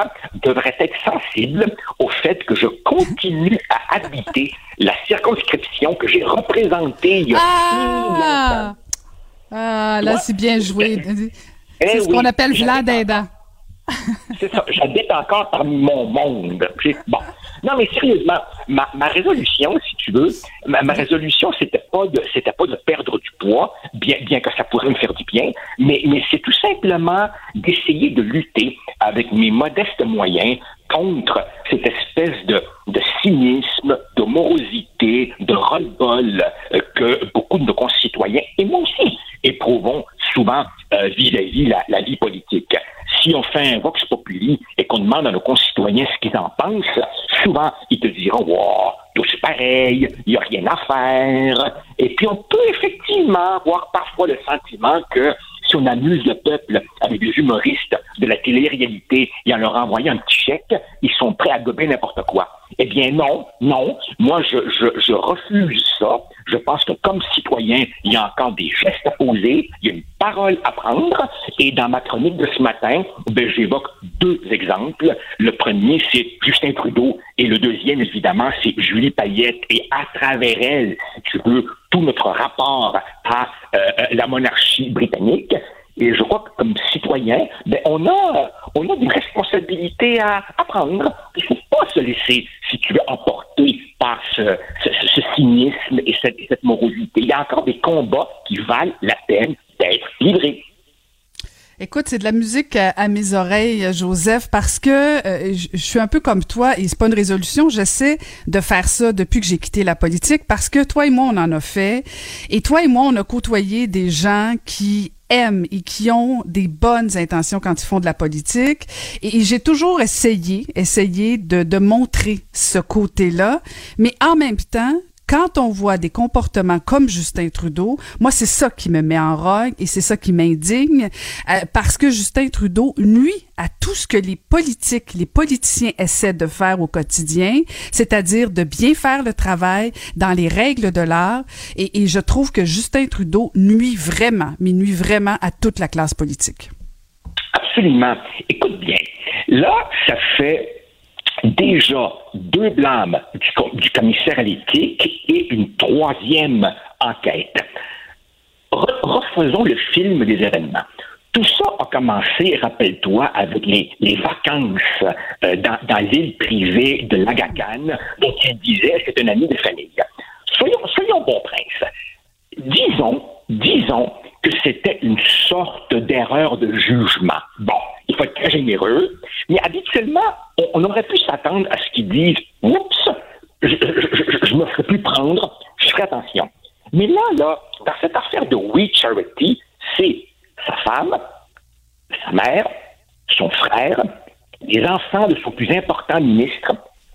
devrait être sensible au fait que je continue à habiter la circonscription que j'ai représentée il y a ah! Ah, là, c'est bien joué. Eh c'est ce qu'on appelle Vlad C'est ça. J'habite encore parmi mon monde. Bon. Non, mais sérieusement, ma, ma résolution, si tu veux, ma, ma résolution, c'était pas de, c'était pas de perdre du poids, bien, bien que ça pourrait me faire du bien, mais, mais c'est tout simplement d'essayer de lutter avec mes modestes moyens contre cette espèce de, de cynisme, de morosité, de ras-le-bol euh, que beaucoup de nos concitoyens, et moi aussi, éprouvons souvent euh, vis-à-vis la, la vie politique. Si on fait un vox populi et qu'on demande à nos concitoyens ce qu'ils en pensent, souvent ils te diront Wow, tout c'est pareil, il n'y a rien à faire. Et puis on peut effectivement avoir parfois le sentiment que si on amuse le peuple avec des humoristes de la télé-réalité et en leur envoyant un petit chèque, ils sont prêts à gober n'importe quoi. Eh bien non, non. Moi, je, je, je refuse ça. Je pense que comme citoyen, il y a encore des gestes à poser, il y a une parole à prendre. Et dans ma chronique de ce matin, ben, j'évoque deux exemples. Le premier, c'est Justin Trudeau. Et le deuxième, évidemment, c'est Julie Payette. Et à travers elle, si tu veux, tout notre rapport à euh, la monarchie britannique. Et je crois que comme citoyen, ben, on a on a des responsabilités à, prendre. Il ne faut pas se laisser, si tu emporter par ce, cynisme et cette, cette morosité. Il y a encore des combats qui valent la peine d'être livrés. Écoute, c'est de la musique à, mes oreilles, Joseph, parce que euh, je, suis un peu comme toi et c'est pas une résolution. J'essaie de faire ça depuis que j'ai quitté la politique parce que toi et moi, on en a fait. Et toi et moi, on a côtoyé des gens qui aiment et qui ont des bonnes intentions quand ils font de la politique. Et, j'ai toujours essayé, essayé de, de montrer ce côté-là. Mais en même temps, quand on voit des comportements comme Justin Trudeau, moi, c'est ça qui me met en rogue et c'est ça qui m'indigne euh, parce que Justin Trudeau nuit à tout ce que les politiques, les politiciens essaient de faire au quotidien, c'est-à-dire de bien faire le travail dans les règles de l'art. Et, et je trouve que Justin Trudeau nuit vraiment, mais nuit vraiment à toute la classe politique. Absolument. Écoute bien, là, ça fait déjà deux blâmes du, commissaire à l'éthique et une troisième enquête. refaisons le film des événements. Tout ça a commencé, rappelle-toi, avec les, vacances euh, dans, l'île privée de Lagacan, dont il disait c'est un ami de famille. Soyons, soyons bons princes. Disons, disons que c'était une sorte d'erreur de jugement. Bon, il faut être très généreux, mais habituellement, on, aurait pu s'attendre à ce qu'ils disent Oups, je, je, me ferai plus prendre, je ferai attention. Mais là, là, dans cette affaire de We Charity, c'est sa femme, sa mère, son frère, les enfants de son plus important ministre,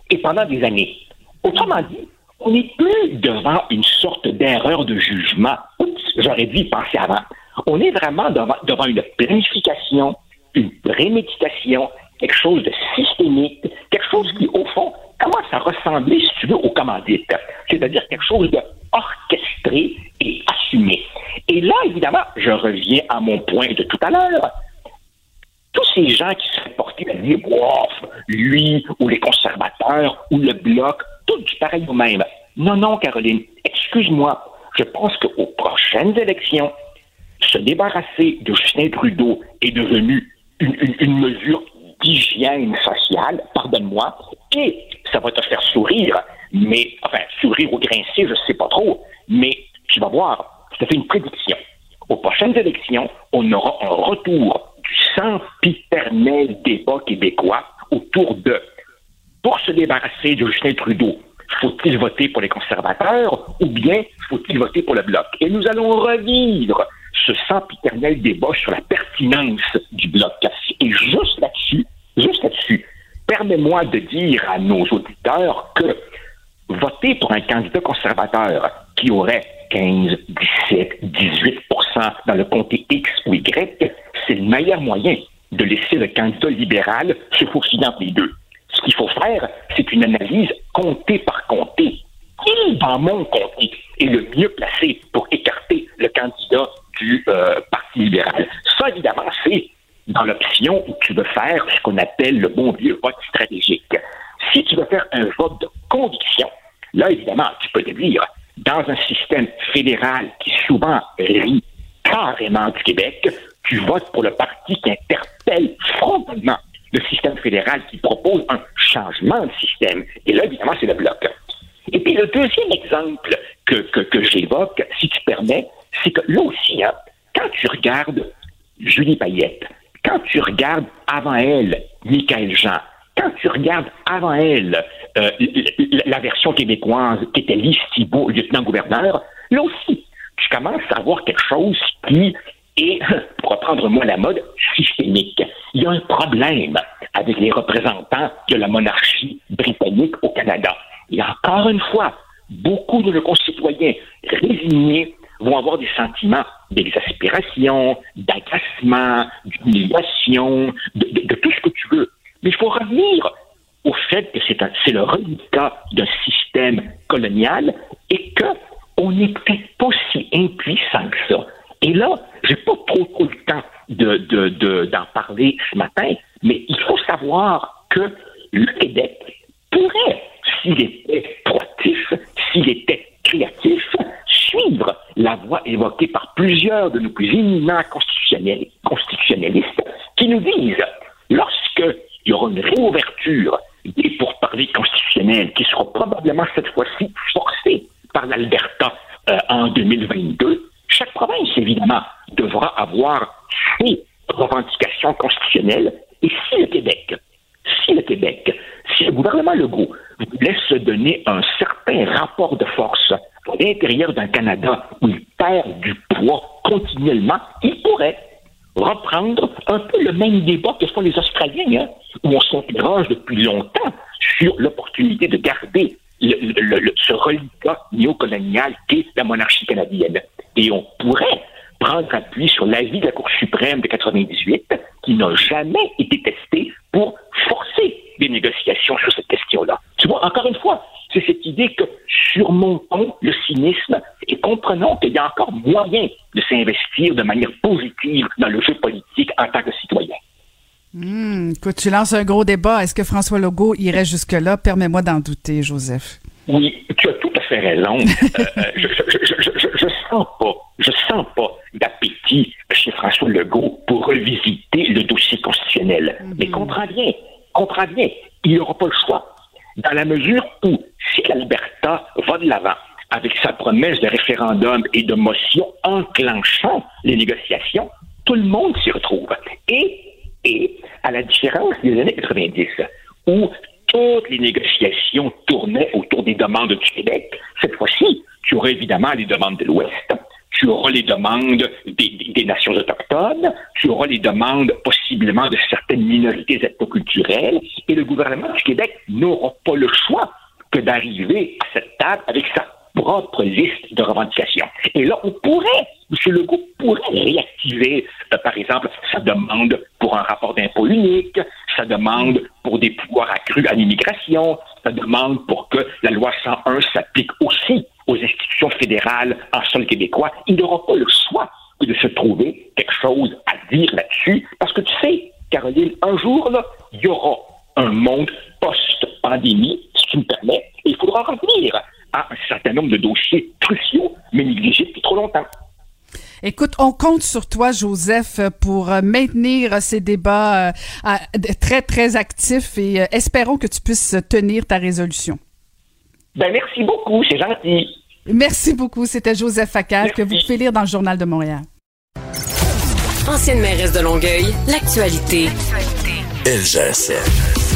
et pendant des années. Autrement dit, on n'est plus devant une sorte d'erreur de jugement. Oups, j'aurais dû y penser avant. On est vraiment devant, devant une planification, une préméditation, quelque chose de systémique, quelque chose qui, au fond, commence à ressembler, si tu veux, au commandite? C'est-à-dire quelque chose de orchestré et assumé. Et là, évidemment, je reviens à mon point de tout à l'heure. Tous ces gens qui seraient portés à dire, bof, lui, ou les conservateurs, ou le bloc, du pareil au même. Non, non, Caroline, excuse-moi. Je pense qu'aux prochaines élections, se débarrasser de Justin Trudeau est devenu une, mesure d'hygiène sociale, pardonne-moi, et ça va te faire sourire, mais, enfin, sourire ou grincer, je ne sais pas trop, mais tu vas voir, je te fais une prédiction. Aux prochaines élections, on aura un retour du sempiternel débat québécois autour de pour se débarrasser de Justin Trudeau, faut-il voter pour les conservateurs ou bien faut-il voter pour le bloc? Et nous allons revivre ce sempiternel débat sur la pertinence du bloc. Et juste là-dessus, juste là-dessus, permets-moi de dire à nos auditeurs que voter pour un candidat conservateur qui aurait 15, 17, 18% dans le comté X ou Y, c'est le meilleur moyen de laisser le candidat libéral se faufiler entre les deux. Ce qu'il faut faire, c'est une analyse comté par comté. Qui, dans mon comté, est le mieux placé pour écarter le candidat du euh, Parti libéral? Ça, évidemment, c'est dans l'option où tu veux faire ce qu'on appelle le bon vieux vote stratégique. Si tu veux faire un vote de conviction, là, évidemment, tu peux te dire, dans un système fédéral qui souvent rit carrément du Québec, tu votes pour le parti qui interpelle frontalement le système fédéral qui propose un changement de système. Et là, évidemment, c'est le bloc. Et puis le deuxième exemple que, que, j'évoque, si tu permets, c'est que là aussi, hein, quand tu regardes Julie Payette, quand tu regardes avant elle Michael Jean, quand tu regardes avant elle euh, la version québécoise qui était Lise Thibault, lieutenant-gouverneur, là aussi, tu commences à voir quelque chose qui est, (laughs) pour reprendre moi la mode, systémique. Il y a un problème avec les représentants de la monarchie britannique au Canada. Et encore une fois, beaucoup de nos concitoyens résignés vont avoir des sentiments d'exaspération, d'agacement, d'humiliation, de, tout ce que tu veux. Mais il faut revenir au fait que c'est le résultat d'un système colonial et qu'on n'est peut-être pas si impuissant que ça. Et là, j'ai pas trop, trop le temps d'en de, parler ce matin, mais il faut savoir que le Québec pourrait, s'il était proactif, s'il était créatif, suivre la voie évoquée par plusieurs de nos plus éminents constitutionnalistes qui nous disent, lorsque il y aura une réouverture des pourparlers constitutionnels qui seront probablement cette fois-ci forcés par l'Alberta euh, en 2022, chaque province, évidemment, devra avoir ses revendications constitutionnelles. Et si le Québec, si le Québec, si le gouvernement Legault voulait se donner un certain rapport de force à l'intérieur d'un Canada où il perd du poids continuellement, il pourrait reprendre un peu le même débat que font les Australiens, hein, où on s'interroge depuis longtemps sur l'opportunité de garder ce reliquat néocolonial qu'est la monarchie canadienne. Et on pourrait prendre appui sur l'avis de la Cour suprême de 98, qui n'a jamais été testé pour forcer des négociations sur cette question-là. Tu vois, encore une fois, c'est cette idée que surmontons le cynisme et comprenons qu'il y a encore moyen de s'investir de manière positive dans le jeu politique en tant que citoyen. Hum, écoute, tu lances un gros débat. Est-ce que François Legault irait jusque-là? Permets-moi d'en douter, Joseph. Oui, tu as tout à fait raison. (laughs) Euh, euh, je, je, sens pas, je sens pas d'appétit chez François Legault pour revisiter le dossier constitutionnel. Mhm. Mais comprends bien, comprends bien, il n'aura pas le choix. Dans la mesure où, si l'Alberta va de l'avant avec sa promesse de référendum et de motion enclenchant les négociations, tout le monde s'y retrouve. Et et à la différence des années 90, où toutes les négociations tournaient autour des demandes du Québec, cette fois-ci, tu aurais évidemment les demandes de l'Ouest, tu auras les demandes des, nations autochtones, tu auras les demandes possiblement de certaines minorités ethnoculturelles, et le gouvernement du Québec n'aura pas le choix que d'arriver à cette table avec sa propre liste de revendications. Et là, on pourrait, M. Legault pourrait réactiver, euh, par exemple, sa demande pour un rapport d'impôt unique, sa demande pour des pouvoirs accrus à l'immigration, sa demande pour que la loi 101 s'applique aussi aux institutions fédérales en sol québécois. Il n'aura pas le choix de se trouver quelque chose à dire là-dessus, parce que tu sais, Caroline, un jour, il y aura un monde post-pandémie, si tu me permets, et il faudra revenir un certain nombre de dossiers cruciaux, mais négligés depuis trop longtemps. Écoute, on compte sur toi, Joseph, pour euh, maintenir ces débats euh, très, très actifs et euh, espérons que tu puisses tenir ta résolution. Ben, merci beaucoup, c'est gentil. Merci beaucoup. C'était Joseph Facal que vous pouvez lire dans le Journal de Montréal. Ancienne mairesse de Longueuil, l'actualité. LGSN.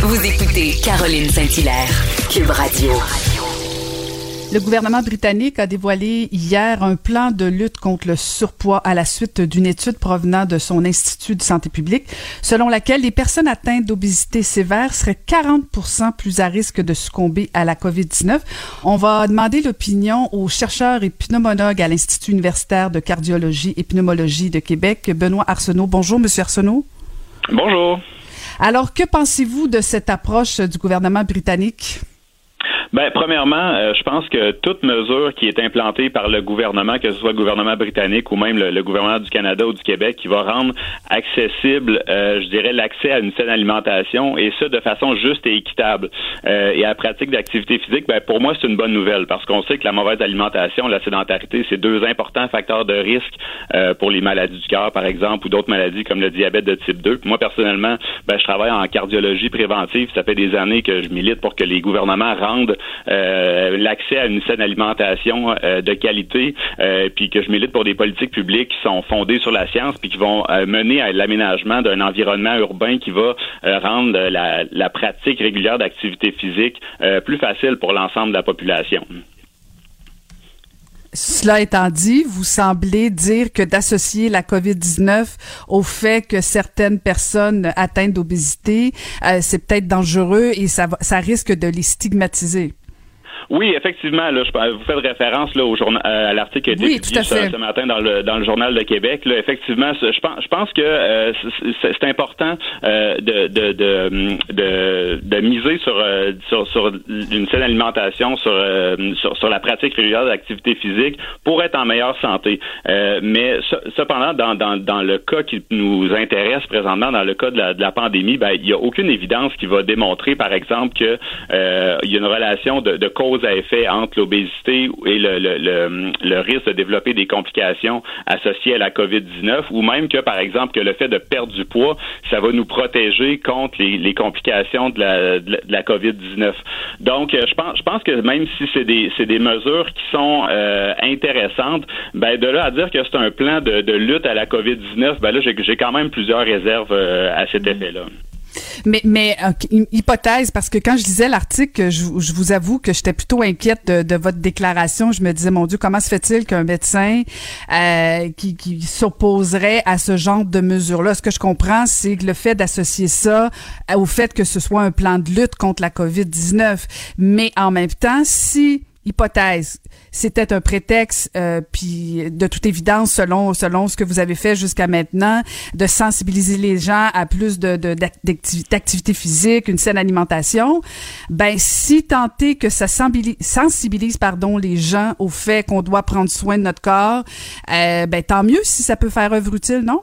Vous écoutez Caroline Saint-Hilaire, Cube Radio. Le gouvernement britannique a dévoilé hier un plan de lutte contre le surpoids à la suite d'une étude provenant de son Institut de santé publique, selon laquelle les personnes atteintes d'obésité sévère seraient 40% plus à risque de succomber à la COVID-19. On va demander l'opinion au chercheur et pneumologue à l'Institut universitaire de cardiologie et pneumologie de Québec, Benoît Arsenault. Bonjour, Monsieur Arsenault. Bonjour. Alors, que pensez-vous de cette approche du gouvernement britannique? Ben, premièrement, euh, je pense que toute mesure qui est implantée par le gouvernement, que ce soit le gouvernement britannique ou même le, gouvernement du Canada ou du Québec, qui va rendre accessible, euh, je dirais, l'accès à une saine alimentation et ça de façon juste et équitable euh, et à la pratique d'activité physique, ben, pour moi, c'est une bonne nouvelle parce qu'on sait que la mauvaise alimentation, la sédentarité, c'est deux importants facteurs de risque pour les maladies du cœur, par exemple, ou d'autres maladies comme le diabète de type 2. Moi, personnellement, ben, je travaille en cardiologie préventive. Ça fait des années que je milite pour que les gouvernements rendent euh, l'accès à une saine alimentation euh, de qualité, euh, puis que je milite pour des politiques publiques qui sont fondées sur la science, puis qui vont mener à l'aménagement d'un environnement urbain qui va rendre la, la, pratique régulière d'activité physique plus facile pour l'ensemble de la population. Cela étant dit, vous semblez dire que d'associer la COVID-19 au fait que certaines personnes atteintes d'obésité, c'est peut-être dangereux et ça, ça risque de les stigmatiser. Oui, effectivement, là, je, vous faites référence là, au journal, euh, à l'article qui a été publié ce, matin dans le, dans le journal de Québec. Là, effectivement, je pense, je pense que euh, c'est important euh, de, de, de, de, miser sur, sur, sur une saine alimentation, sur, sur, sur, la pratique régulière d'activité physique pour être en meilleure santé. mais cependant, dans, dans, dans le cas qui nous intéresse présentement, dans le cas de la, de la pandémie, ben, il n'y a aucune évidence qui va démontrer, par exemple, que il y a une relation de, de cause à effet entre l'obésité et le, le, le, risque de développer des complications associées à la COVID-19 ou même que, par exemple, que le fait de perdre du poids, ça va nous protéger contre les, les complications de la, de la, COVID-19. Donc, euh, je pense, je pense que même si c'est des, c'est des mesures qui sont euh, intéressantes, ben de là à dire que c'est un plan de, de lutte à la COVID-19, ben là, j'ai, j'ai quand même plusieurs réserves euh, à cet effet-là. Mais, mais hypothèse, parce que quand je lisais l'article, je, vous avoue que j'étais plutôt inquiète de, votre déclaration. Je me disais, mon Dieu, comment se fait-il qu'un médecin euh, qui, qui s'opposerait à ce genre de mesures-là? Ce que je comprends, c'est que le fait d'associer ça au fait que ce soit un plan de lutte contre la COVID-19. Mais en même temps, si hypothèse, c'était un prétexte, euh, puis de toute évidence, selon selon ce que vous avez fait jusqu'à maintenant, de sensibiliser les gens à plus de d'activité physique, une saine alimentation. Ben si tenter que ça sensibilise, pardon les gens au fait qu'on doit prendre soin de notre corps, euh, ben tant mieux si ça peut faire œuvre utile, non?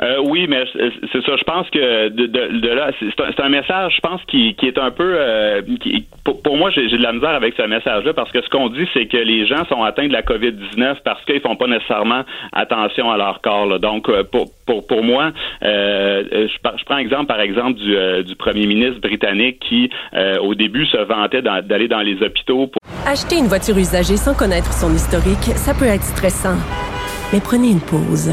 Euh, oui, mais c'est ça. Je pense que de, là, c'est un, message, je pense, qui, est un peu. Euh, qui, pour, moi, j'ai de la misère avec ce message-là parce que ce qu'on dit, c'est que les gens sont atteints de la COVID-19 parce qu'ils font pas nécessairement attention à leur corps. Donc, euh, pour, moi, je, je, prends exemple, par exemple, du, du premier ministre britannique qui, au début, se vantait d'aller dans les hôpitaux. Pour... Acheter une voiture usagée sans connaître son historique, ça peut être stressant. Mais prenez une pause.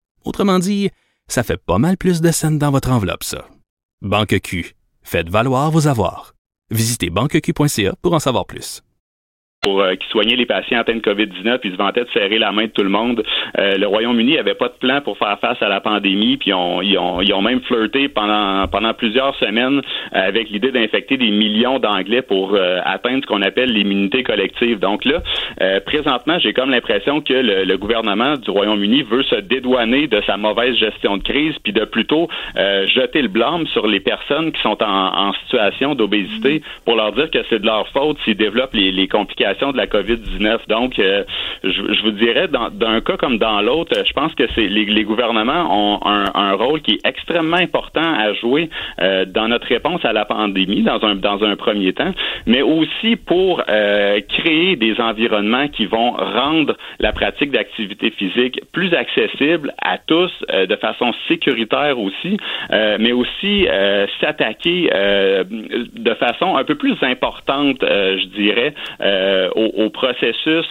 Autrement dit, ça fait pas mal plus de scènes dans votre enveloppe, ça. Banque Q. Faites valoir vos avoirs. Visitez banqueq.ca pour en savoir plus pour euh, qui soignait les patients atteints de COVID-19, puis se vantait de serrer la main de tout le monde. Euh, le Royaume-Uni n'avait pas de plan pour faire face à la pandémie, puis on, ils, ont, ils ont même flirté pendant, pendant plusieurs semaines avec l'idée d'infecter des millions d'Anglais pour euh, atteindre ce qu'on appelle l'immunité collective. Donc là, euh, présentement, j'ai comme l'impression que le, le, gouvernement du Royaume-Uni veut se dédouaner de sa mauvaise gestion de crise, puis de plutôt jeter le blâme sur les personnes qui sont en, en situation d'obésité pour leur dire que c'est de leur faute s'ils développent les, les complications de la COVID-19. Donc, je, je, vous dirais, d'un cas comme dans l'autre, je pense que c'est les, les, gouvernements ont un, un, rôle qui est extrêmement important à jouer dans notre réponse à la pandémie, dans un dans un premier temps, mais aussi pour créer des environnements qui vont rendre la pratique d'activité physique plus accessible à tous, de façon sécuritaire aussi, mais aussi s'attaquer de façon un peu plus importante, je dirais, au, au, processus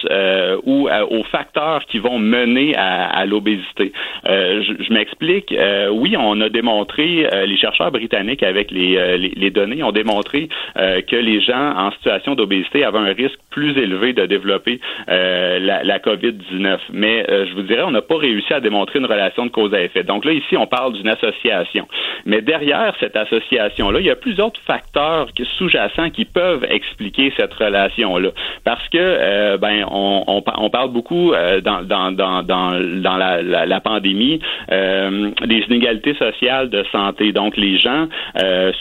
ou aux facteurs qui vont mener à, l'obésité. je, je m'explique. oui, on a démontré, les chercheurs britanniques avec les, les, les données ont démontré que les gens en situation d'obésité avaient un risque plus élevé de développer euh, la, la COVID-19. Mais euh, je vous dirais, on n'a pas réussi à démontrer une relation de cause à effet. Donc là, ici, on parle d'une association. Mais derrière cette association-là, il y a plusieurs facteurs sous-jacents qui peuvent expliquer cette relation-là. Parce que, euh, ben, on, on, on, parle beaucoup dans, dans, dans, dans, dans la, la, pandémie des inégalités sociales de santé. Donc, les gens,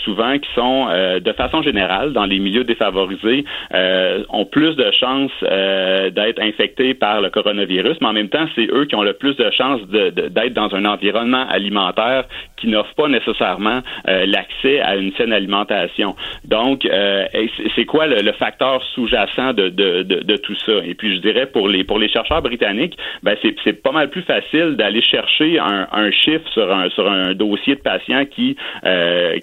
souvent, qui sont, de façon générale, dans les milieux défavorisés, ont plus de chances euh, d'être infectés par le coronavirus, mais en même temps, c'est eux qui ont le plus de chances d'être dans un environnement alimentaire qui n'offre pas nécessairement euh, l'accès à une saine alimentation. Donc, euh, c'est quoi le, facteur sous-jacent de, de, de, tout ça? Et puis, je dirais pour les pour les chercheurs britanniques, ben c'est pas mal plus facile d'aller chercher un, un, chiffre sur un sur un dossier de patients qui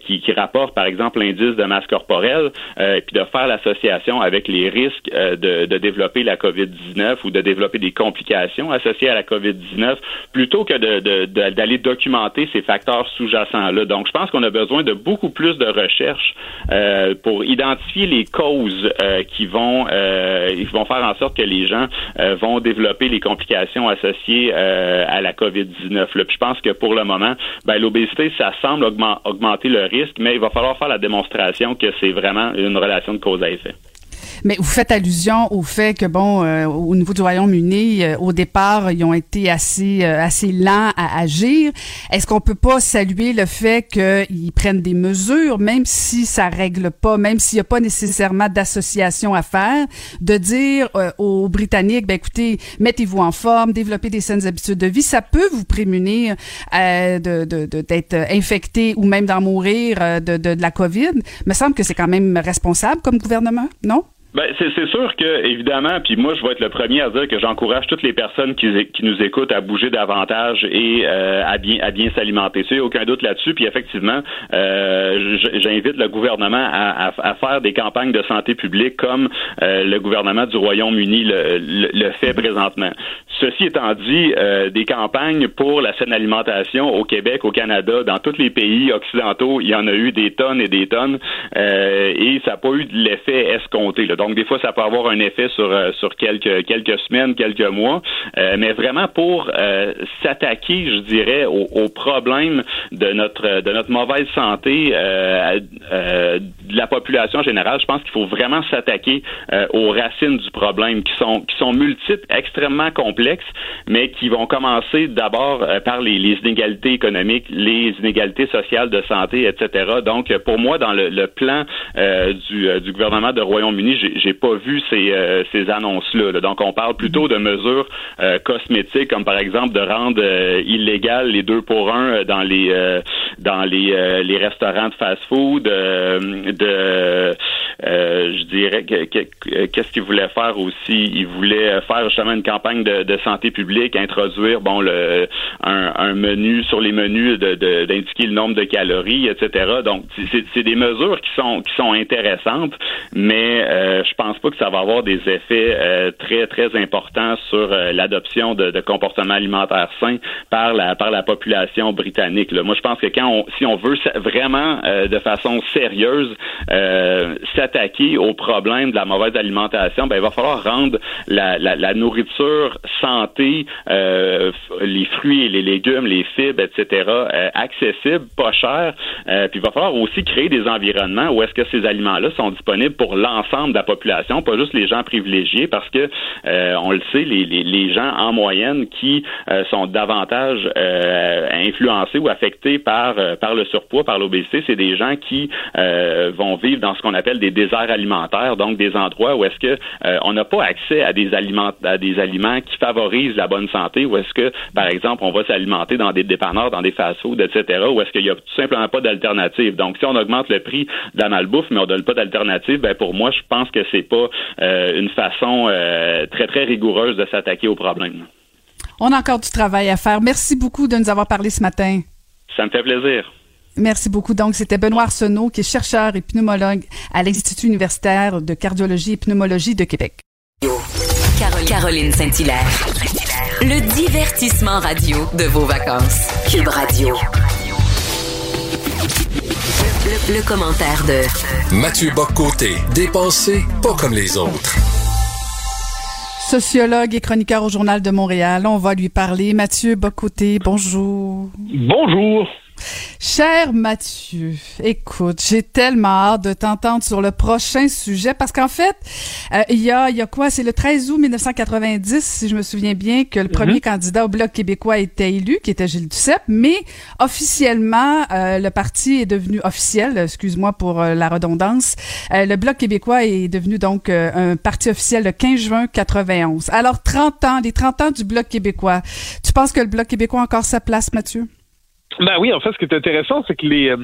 qui, qui rapporte, par exemple, l'indice de masse corporelle, et puis de faire l'association avec les risques de, de développer la COVID-19 ou de développer des complications associées à la COVID-19 plutôt que d'aller documenter ces facteurs sous-jacents-là. Donc, je pense qu'on a besoin de beaucoup plus de recherches euh, pour identifier les causes euh, qui vont euh, vont faire en sorte que les gens euh, vont développer les complications associées euh, à la COVID-19. Puis je pense que pour le moment, ben, l'obésité, ça semble augmenter le risque, mais il va falloir faire la démonstration que c'est vraiment une relation de cause à effet. Mais vous faites allusion au fait que, bon, euh, au niveau du Royaume-Uni, euh, au départ, ils ont été assez, euh, assez lents à agir. Est-ce qu'on peut pas saluer le fait qu'ils prennent des mesures, même si ça règle pas, même s'il n'y a pas nécessairement d'association à faire, de dire aux Britanniques, ben écoutez, mettez-vous en forme, développez des saines habitudes de vie, ça peut vous prémunir de, d'être infecté ou même d'en mourir de, de, de la COVID. Me semble que c'est quand même responsable comme gouvernement, non? Ben, c'est sûr que, évidemment, puis moi, je vais être le premier à dire que j'encourage toutes les personnes qui, qui, nous écoutent à bouger davantage et euh, à bien à bien s'alimenter. Il n'y a aucun doute là-dessus. Puis effectivement, euh, j'invite le gouvernement à, à, faire des campagnes de santé publique comme euh, le gouvernement du Royaume-Uni le, le, fait présentement. Ceci étant dit, des campagnes pour la saine alimentation au Québec, au Canada, dans tous les pays occidentaux, il y en a eu des tonnes et des tonnes, et ça n'a pas eu l'effet escompté. Là. Des fois, ça peut avoir un effet sur, euh, sur quelques, quelques semaines, quelques mois. Euh, mais vraiment pour euh, s'attaquer, je dirais, aux au problèmes de notre, de notre mauvaise santé de la population générale, je pense qu'il faut vraiment s'attaquer aux racines du problème qui sont, qui sont multiples, extrêmement complexes, mais qui vont commencer d'abord par les, les, inégalités économiques, les inégalités sociales de santé, etc. Donc, pour moi, dans le, le plan du, du gouvernement de Royaume-Uni, j'ai pas vu ces, euh, ces annonces-là. Donc, on parle plutôt de mesures euh, cosmétiques, comme par exemple de rendre euh, illégal les deux pour un dans les dans les, les restaurants de fast-food, de je dirais qu'est-ce qu'ils voulaient faire aussi? Ils voulaient faire justement une campagne de, de santé publique, introduire bon le un, un menu sur les menus de d'indiquer le nombre de calories, etc. Donc, c'est des mesures qui sont qui sont intéressantes, mais je pense pas que ça va avoir des effets euh, très très importants sur euh, l'adoption de, de, comportements alimentaires sains par la par la population britannique. Là. Moi, je pense que quand on, si on veut vraiment euh, de façon sérieuse s'attaquer au problème de la mauvaise alimentation, ben il va falloir rendre la, la, la nourriture santé, les fruits et les légumes, les fibres, etc. accessibles, pas chers. puis il va falloir aussi créer des environnements où est-ce que ces aliments-là sont disponibles pour l'ensemble de la population, pas juste les gens privilégiés, parce que euh, on le sait, les, les, les, gens en moyenne qui euh, sont davantage euh, influencés ou affectés par par le surpoids, par l'obésité, c'est des gens qui vont vivre dans ce qu'on appelle des déserts alimentaires, donc des endroits où est-ce que on n'a pas accès à des aliments à des aliments qui favorisent la bonne santé, où est-ce que, par exemple, on va s'alimenter dans des dépanneurs, dans des fast-foods, etc., où est-ce qu'il y a tout simplement pas d'alternative. Donc, si on augmente le prix de la malbouffe, mais on donne pas d'alternative, ben pour moi, je pense que c'est pas une façon très très rigoureuse de s'attaquer au problème. On a encore du travail à faire. Merci beaucoup de nous avoir parlé ce matin. Ça me fait plaisir. Merci beaucoup. Donc, c'était Benoît Arsenault, qui est chercheur et pneumologue à l'Institut universitaire de cardiologie et pneumologie de Québec. Caroline Saint-Hilaire. Le divertissement radio de vos vacances. Cube Radio. Le, commentaire de Mathieu Boccoté, dépensé pas comme les autres sociologue et chroniqueur au Journal de Montréal. On va lui parler. Mathieu Bocoté, bonjour. Bonjour. Cher Mathieu, écoute, j'ai tellement hâte de t'entendre sur le prochain sujet parce qu'en fait, euh, il y, a, y a quoi? C'est le 13 août 1990, si je me souviens bien, que le premier mhm. candidat au Bloc québécois était élu, qui était Gilles Duceppe, mais officiellement, euh, le parti est devenu officiel, excuse-moi pour euh, la redondance, le Bloc québécois est devenu donc un parti officiel le 15 juin 91. Alors, 30 ans, les 30 ans du Bloc québécois, tu penses que le Bloc québécois a encore sa place, Mathieu? Ben oui, en fait, ce qui est intéressant, c'est que les, euh,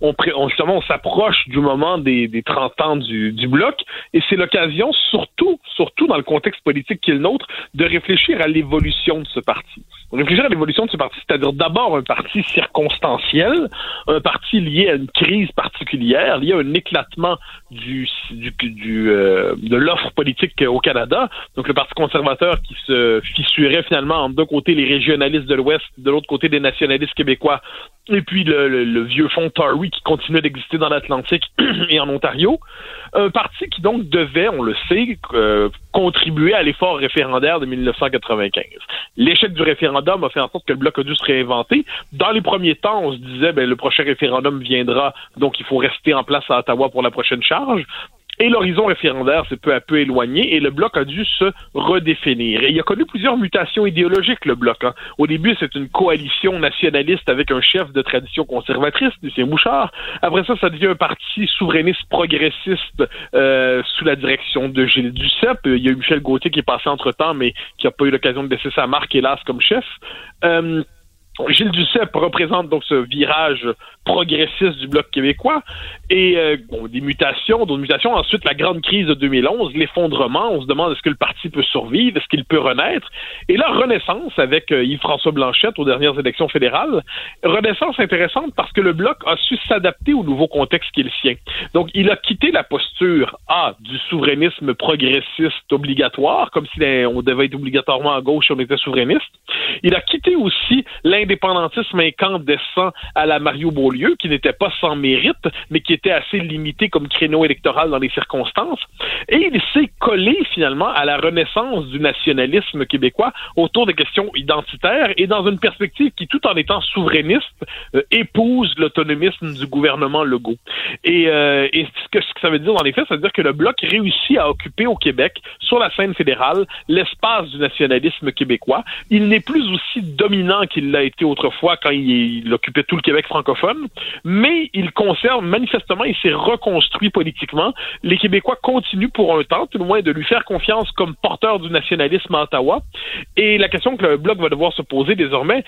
on, on, s'approche du moment des, des 30 ans du, du bloc, et c'est l'occasion, surtout, surtout dans le contexte politique qui est le nôtre, de réfléchir à l'évolution de ce parti. Réfléchir à l'évolution de ce parti, c'est-à-dire d'abord un parti circonstanciel, un parti lié à une crise particulière, lié à un éclatement euh, de l'offre politique au Canada. Donc le Parti conservateur qui se fissurait finalement en deux côtés les régionalistes de l'Ouest, de l'autre côté des nationalistes québécois et puis le, vieux fond Tory qui continuait d'exister dans l'Atlantique (clears throat) et en Ontario. Un parti qui donc devait, on le sait, euh, contribuer à l'effort référendaire de 1995. L'échec du référendum a fait en sorte que le bloc a dû se réinventer. Dans les premiers temps, on se disait ben, le prochain référendum viendra, donc il faut rester en place à Ottawa pour la prochaine charge. Et l'horizon référendaire s'est peu à peu éloigné et le bloc a dû se redéfinir. Et il a connu plusieurs mutations idéologiques, le bloc. Hein. Au début, c'est une coalition nationaliste avec un chef de tradition conservatrice, Lucien Bouchard. Après ça, ça devient un parti souverainiste progressiste euh, sous la direction de Gilles Duceppe. Il y a eu Michel Gauthier qui est passé entre-temps, mais qui n'a pas eu l'occasion de laisser sa marque, hélas, comme chef. Euh, Gilles Duceppe représente donc ce virage progressiste du Bloc québécois et euh, des mutations, d'autres mutations. Ensuite, la grande crise de 2011, l'effondrement. On se demande est-ce que le parti peut survivre, est-ce qu'il peut renaître? Et là, renaissance avec euh, Yves-François Blanchette aux dernières élections fédérales. Renaissance intéressante parce que le Bloc a su s'adapter au nouveau contexte qui est le sien. Donc, il a quitté la posture A du souverainisme progressiste obligatoire, comme si on devait être obligatoirement à gauche si on était souverainiste. Il a quitté aussi l'indépendantisme incandescent à la Mario Beaulieu, qui n'était pas sans mérite, mais qui était assez limité comme créneau électoral dans les circonstances. Et il s'est collé finalement à la renaissance du nationalisme québécois autour des questions identitaires et dans une perspective qui, tout en étant souverainiste, euh, épouse l'autonomisme du gouvernement Legault. Et, euh, ce, que, ça veut dire dans les faits, ça veut dire que le Bloc réussit à occuper au Québec, sur la scène fédérale, l'espace du nationalisme québécois. Il n'est plus aussi dominant qu'il l'a été autrefois quand il, occupait tout le Québec francophone, mais il conserve manifestement, il s'est reconstruit politiquement. Les Québécois continuent pour un temps, tout le moins, de lui faire confiance comme porteur du nationalisme à Ottawa. Et la question que le Bloc va devoir se poser désormais,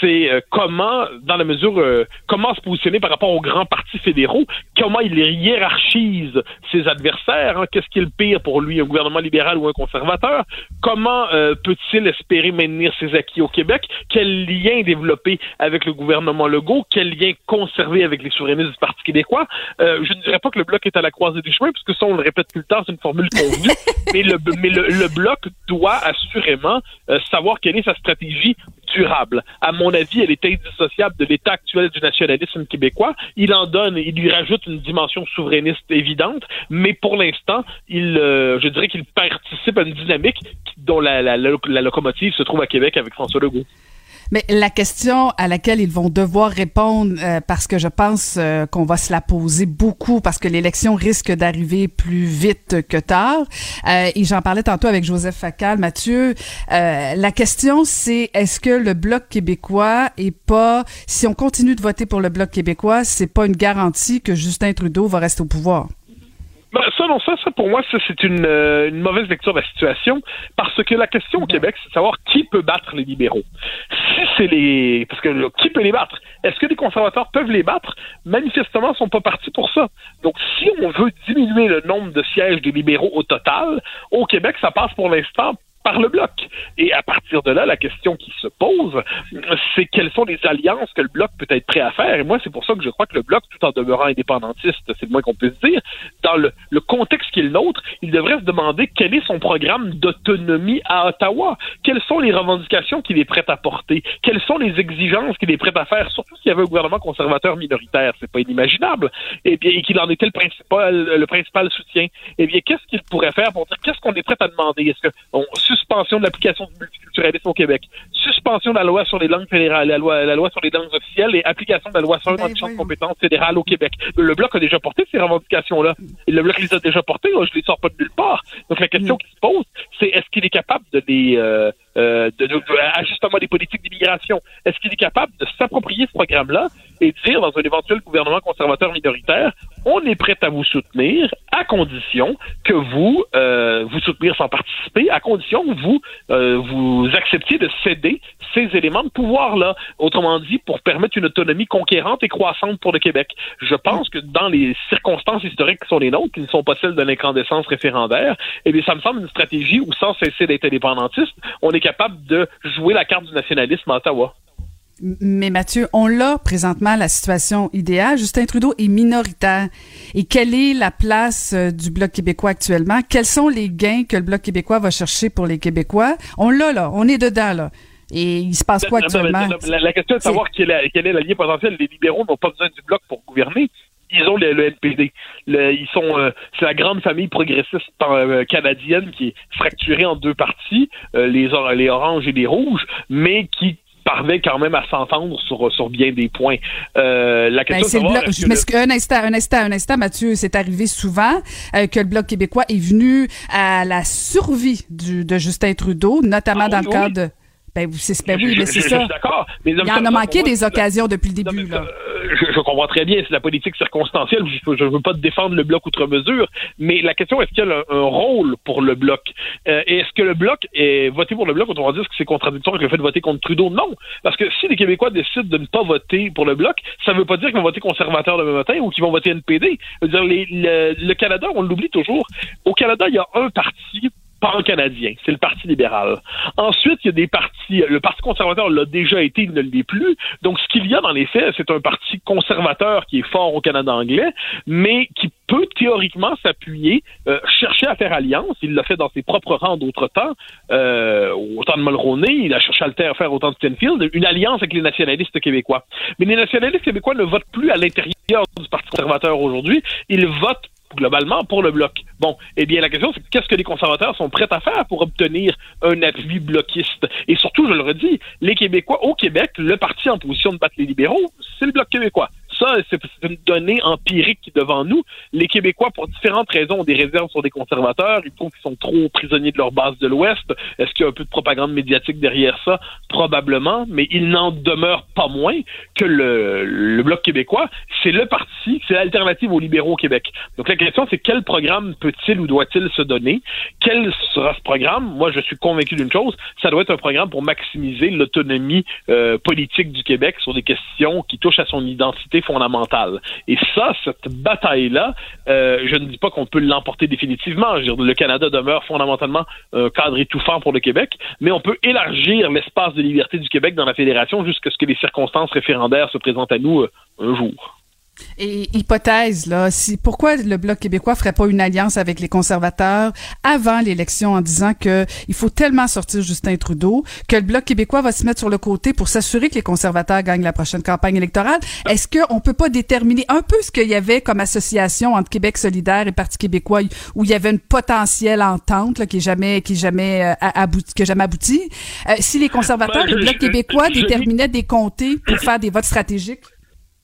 c'est euh, comment, dans la mesure, euh, comment se positionner par rapport aux grands partis fédéraux, comment il hiérarchise ses adversaires, hein, qu'est-ce qui est le pire pour lui, un gouvernement libéral ou un conservateur, comment euh, peut-il espérer maintenir ses acquis au Québec, quel lien développer avec le gouvernement Legault, quel lien conserver avec les souverainistes du Parti québécois? je ne dirais pas que le Bloc est à la croisée des chemins, puisque ça, on le répète tout le temps, c'est une formule convenue, (laughs) mais, le, mais le, Bloc doit assurément savoir quelle est sa stratégie durable. À mon avis, elle est indissociable de l'état actuel du nationalisme québécois. Il en donne, il lui rajoute une dimension souverainiste évidente, mais pour l'instant, il, euh, je dirais qu'il participe à une dynamique dont la, la, la locomotive se trouve à Québec avec François Legault. Mais la question à laquelle ils vont devoir répondre, euh, parce que je pense euh, qu'on va se la poser beaucoup, parce que l'élection risque d'arriver plus vite que tard. Euh, et j'en parlais tantôt avec Joseph Facal, Mathieu. la question, c'est est-ce que le bloc québécois est pas, si on continue de voter pour le bloc québécois, c'est pas une garantie que Justin Trudeau va rester au pouvoir? Ben, Ça, non, ça, ça pour moi, ça, c'est une, euh, une, mauvaise lecture de la situation parce que la question au Québec, c'est de savoir qui peut battre les libéraux. Si c'est les. Parce que qui peut les battre? Est-ce que les conservateurs peuvent les battre? Manifestement, ils sont pas partis pour ça. Donc, si on veut diminuer le nombre de sièges des libéraux au total, au Québec, ça passe pour l'instant par le bloc. Et à partir de là, la question qui se pose, c'est quelles sont les alliances que le bloc peut être prêt à faire. Et moi, c'est pour ça que je crois que le bloc, tout en demeurant indépendantiste, c'est le moins qu'on puisse dire, dans le, contexte qui est le nôtre, il devrait se demander quel est son programme d'autonomie à Ottawa. Quelles sont les revendications qu'il est prêt à porter? Quelles sont les exigences qu'il est prêt à faire? Surtout s'il y avait un gouvernement conservateur minoritaire, c'est pas inimaginable. Et eh bien, et qu'il en était le principal, le principal soutien. Eh bien, qu'est-ce qu'il pourrait faire pour dire qu'est-ce qu'on est prêt à demander? Est-ce que suspension de l'application du multiculturalisme au Québec, suspension de la loi sur les langues fédérales, la loi, la loi sur les langues officielles et application de la loi sur ben, champ de compétences fédérales au Québec. Le Bloc a déjà porté ces revendications-là. Le Bloc les a déjà portées, je les sors pas de nulle part. Donc la question qui se pose, c'est est-ce qu'il est capable de les... Euh, euh, de, de, ajustement des politiques d'immigration. Est-ce qu'il est capable de s'approprier ce programme-là et dire dans un éventuel gouvernement conservateur minoritaire, on est prêt à vous soutenir à condition que vous euh, vous soutenir sans participer, à condition que vous euh, vous acceptiez de céder ces éléments de pouvoir-là. Autrement dit, pour permettre une autonomie conquérante et croissante pour le Québec. Je pense que dans les circonstances historiques qui sont les nôtres, qui ne sont pas celles de l'incandescence référendaire, eh bien, ça me semble une stratégie où, sans cesser d'être indépendantiste, on est capable de jouer la carte du nationalisme à Ottawa. Mais Mathieu, on l'a présentement la situation idéale. Justin Trudeau est minoritaire. Et quelle est la place euh, du Bloc québécois actuellement? Quels sont les gains que le Bloc québécois va chercher pour les Québécois? On l'a là, on est dedans là. Et il se passe quoi actuellement? La, question est de savoir quel est, quel est l'allié potentiel. Les libéraux n'ont pas besoin du Bloc pour gouverner ils ont le, NPD. ils sont, euh, c'est la grande famille progressiste euh, canadienne qui est fracturée en deux parties, les, les oranges et les rouges, mais qui parvenait quand même à s'entendre sur, sur bien des points. Euh, la ben, question ben, le un instant, un instant, un instant, Mathieu, c'est arrivé souvent euh, que le Bloc québécois est venu à la survie du, de Justin Trudeau, notamment ah dans le cadre de ben, ben oui, mais c'est ça. D'accord. Mais Il en a manqué des occasions depuis le début. là. Euh, je, comprends très bien, c'est la politique circonstancielle. Je ne veux pas défendre le bloc outre mesure, mais la question est-ce qu'il y a un, rôle pour le bloc? Euh, Est-ce que le bloc est voté pour le bloc On va dire que c'est contradictoire avec le fait de voter contre Trudeau? Non, parce que si les Québécois décident de ne pas voter pour le bloc, ça ne veut pas dire qu'ils vont voter conservateur demain matin ou qu'ils vont voter NPD. Dire, le Canada, on l'oublie toujours. Au Canada, il y a un parti pan-canadien. C'est le Parti libéral. Ensuite, il y a des partis. Le Parti conservateur l'a déjà été, il ne l'est plus. Donc, ce qu'il y a dans les faits, c'est un parti conservateur qui est fort au Canada anglais, mais qui peut théoriquement s'appuyer, euh, chercher à faire alliance. Il l'a fait dans ses propres rangs d'autres temps. Euh, au temps de Mulroney, il a cherché à le faire au temps de Stenfield, une alliance avec les nationalistes québécois. Mais les nationalistes québécois ne votent plus à l'intérieur du Parti conservateur aujourd'hui. Ils votent globalement pour le bloc. Bon, eh bien la question c'est qu'est-ce que les conservateurs sont prêts à faire pour obtenir un appui bloquiste? Et surtout, je le redis, les Québécois au Québec, le parti en position de battre les libéraux, c'est le bloc québécois. Ça, c'est une donnée empirique devant nous. Les Québécois, pour différentes raisons, ont des réserves sur des conservateurs. Ils trouvent qu'ils sont trop prisonniers de leur base de l'Ouest. Est-ce qu'il y a un peu de propagande médiatique derrière ça? Probablement, mais il n'en demeure pas moins que le, le Bloc québécois, c'est le parti, c'est l'alternative aux libéraux au Québec. Donc la question, c'est quel programme peut-il ou doit-il se donner? Quel sera ce programme? Moi, je suis convaincu d'une chose, ça doit être un programme pour maximiser l'autonomie euh, politique du Québec sur des questions qui touchent à son identité fondamentale. Et ça, cette bataille-là, euh, je ne dis pas qu'on peut l'emporter définitivement. Je le Canada demeure fondamentalement un cadre étouffant pour le Québec, mais on peut élargir l'espace de liberté du Québec dans la fédération jusqu'à ce que les circonstances référendaires se présentent à nous euh, un jour. Et hypothèse, là, si, pourquoi le Bloc québécois ferait pas une alliance avec les conservateurs avant l'élection en disant que il faut tellement sortir Justin Trudeau que le Bloc québécois va se mettre sur le côté pour s'assurer que les conservateurs gagnent la prochaine campagne électorale? Est-ce qu'on peut pas déterminer un peu ce qu'il y avait comme association entre Québec solidaire et Parti québécois où il y avait une potentielle entente là, qui est jamais, qui est jamais euh, abouti, qui jamais abouti? Euh, si les conservateurs et le Bloc québécois déterminaient des comtés pour faire des votes stratégiques?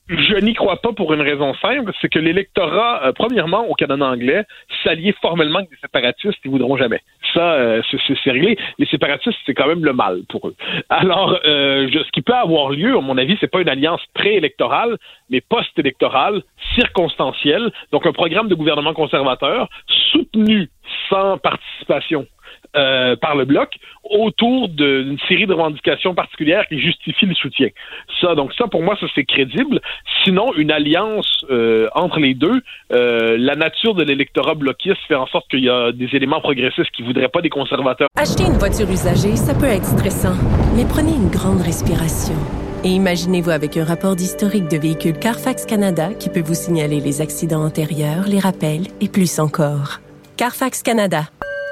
Je n'y crois pas pour une raison simple, c'est que l'électorat, euh, premièrement, au Canada anglais, s'allier formellement avec des séparatistes, ils voudront jamais. ça, euh, c'est réglé. Les séparatistes, c'est quand même le mal pour eux. Alors, euh, ce qui peut avoir lieu, à mon avis, c'est pas une alliance préélectorale, mais post-électorale, circonstancielle. Donc, un programme de gouvernement conservateur soutenu sans participation euh, par le bloc autour d'une série de revendications particulières qui justifient le soutien. Ça, donc ça, pour moi, ça c'est crédible. Sinon, une alliance euh, entre les deux, euh, la nature de l'électorat bloquiste fait en sorte qu'il y a des éléments progressistes qui voudraient pas des conservateurs. Acheter une voiture usagée, ça peut être stressant, mais prenez une grande respiration. Et imaginez-vous avec un rapport d'historique de véhicule Carfax Canada qui peut vous signaler les accidents antérieurs, les rappels et plus encore. Carfax Canada.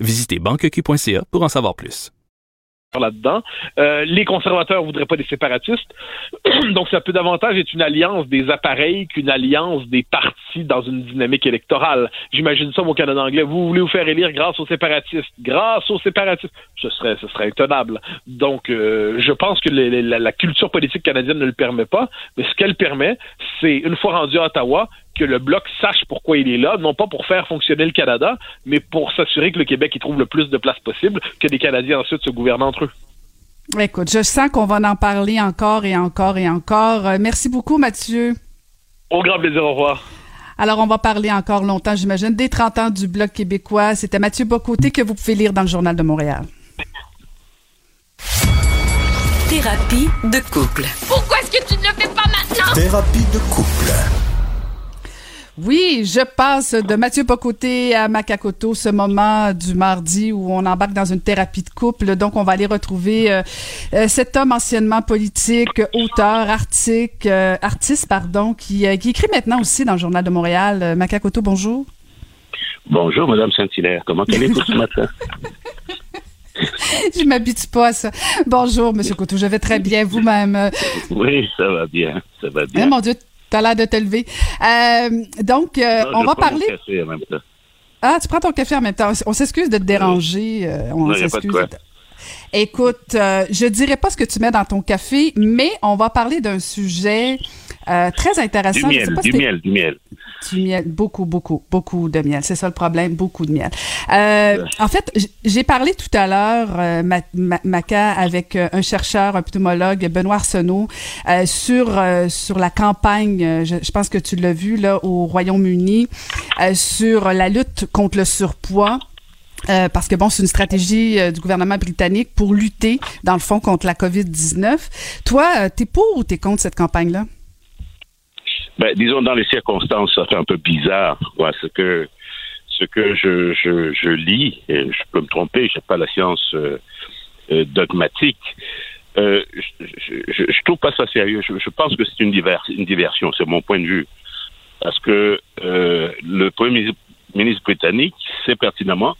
Visitez banqueq.ca pour en savoir plus là-dedans. Euh, les conservateurs voudraient pas des séparatistes. (clears throat) Donc, ça peut davantage être une alliance des appareils qu'une alliance des partis dans une dynamique électorale. J'imagine ça, mon Canada anglais. Vous voulez vous faire élire grâce aux séparatistes. Grâce aux séparatistes. Ce serait, ce serait. Donc, euh, je pense que la, culture politique canadienne ne le permet pas. Mais ce qu'elle permet, c'est, une fois rendu à Ottawa, que le Bloc sache pourquoi il est là, non pas pour faire fonctionner le Canada, mais pour s'assurer que le Québec y trouve le plus de place possible, que les Canadiens ensuite se gouvernent entre eux. Écoute, je sens qu'on va en parler encore et encore et encore. Euh, merci beaucoup, Mathieu. Au grand plaisir, au revoir. Alors, on va parler encore longtemps, j'imagine, des 30 ans du Bloc québécois. C'était Mathieu Bocoté que vous pouvez lire dans le Journal de Montréal. Thérapie de couple. Pourquoi est-ce que tu ne le fais pas maintenant? Thérapie de couple. Oui, je passe de Mathieu Pocoté à Macacoto, ce moment du mardi où on embarque dans une thérapie de couple. Donc, on va aller retrouver euh, euh, cet homme anciennement politique, auteur, artiste, euh, artiste pardon, qui, qui, écrit maintenant aussi dans le Journal de Montréal. Macacoto, bonjour. Bonjour, Madame Saint-Hilaire. Comment (laughs) allez-vous ce matin? je m'habitue pas à ça. Bonjour, Monsieur Coteau. Je vais très bien vous-même. Oui, ça va bien. Ça va bien. Eh, mon Dieu, T'as l'air de te lever. Euh, donc, euh, on va parler. Café en même temps. Ah, tu prends ton café en même temps. On s'excuse de te déranger. Euh, on s'excuse. Écoute, je dirais pas ce que tu mets dans ton café, mais on va parler d'un sujet très intéressant. Du miel, du miel, du miel. Du miel, beaucoup, beaucoup, beaucoup de miel. C'est ça le problème, beaucoup de miel. Euh, en fait, j'ai parlé tout à l'heure, euh, Maca, avec euh, un chercheur, un pneumologue, Benoît Arsenault, euh, sur sur la campagne. Je, je, pense que tu l'as vu là au Royaume-Uni sur la lutte contre le surpoids. Euh, parce que bon, c'est une stratégie euh, du gouvernement britannique pour lutter, dans le fond, contre la COVID-19. Toi, euh, t'es pour ou t'es contre cette campagne-là? Ben, disons, dans les circonstances, ça fait un peu bizarre, ce que, ce que je, je, lis, et je peux me tromper, je n'ai pas la science dogmatique, je, je, je, trouve pas ça sérieux. Je, pense que c'est une, une diversion, c'est mon point de vue. Parce que le premier ministre britannique sait pertinemment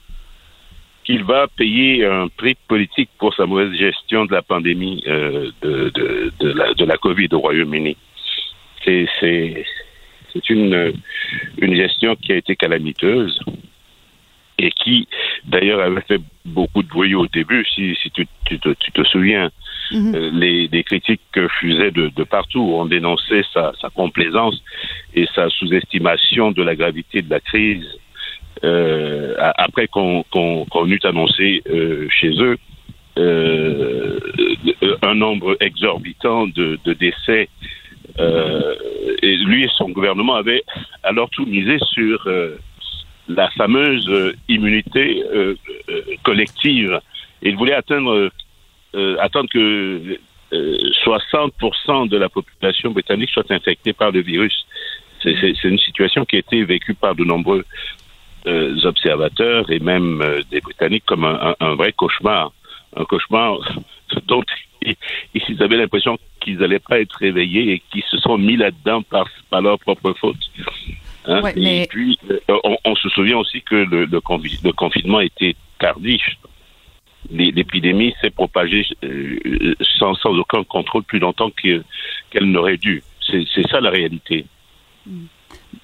qu'il va payer un prix politique pour sa mauvaise gestion de la pandémie euh, de, de la COVID au Royaume-Uni. C'est, c'est, c'est une, une gestion qui a été calamiteuse et qui, d'ailleurs, avait fait beaucoup de bruit au début, si, si tu, tu, te, tu te souviens. Mm-hmm. Euh, les, les, critiques que fusaient de, de partout ont dénoncé sa, sa complaisance et sa sous-estimation de la gravité de la crise euh, après qu'on eut annoncé euh, chez eux un nombre exorbitant de, de décès. Et lui et son gouvernement avaient alors tout misé sur la fameuse immunité collective. Il voulait atteindre, attendre que 60% de la population britannique soit infectée par le virus. C'est une situation qui a été vécue par de nombreux euh, observateurs et même euh, des Britanniques comme un, un, vrai cauchemar. Un cauchemar dont ils avaient l'impression qu'ils n'allaient pas être réveillés et qu'ils se sont mis là-dedans par, par leur propre faute. Hein? Et puis, euh, on, on, se souvient aussi que le, le, le confinement était tardif. l'épidémie s'est propagée sans, sans aucun contrôle plus longtemps qu'elle n'aurait dû. C'est ça la réalité. Mm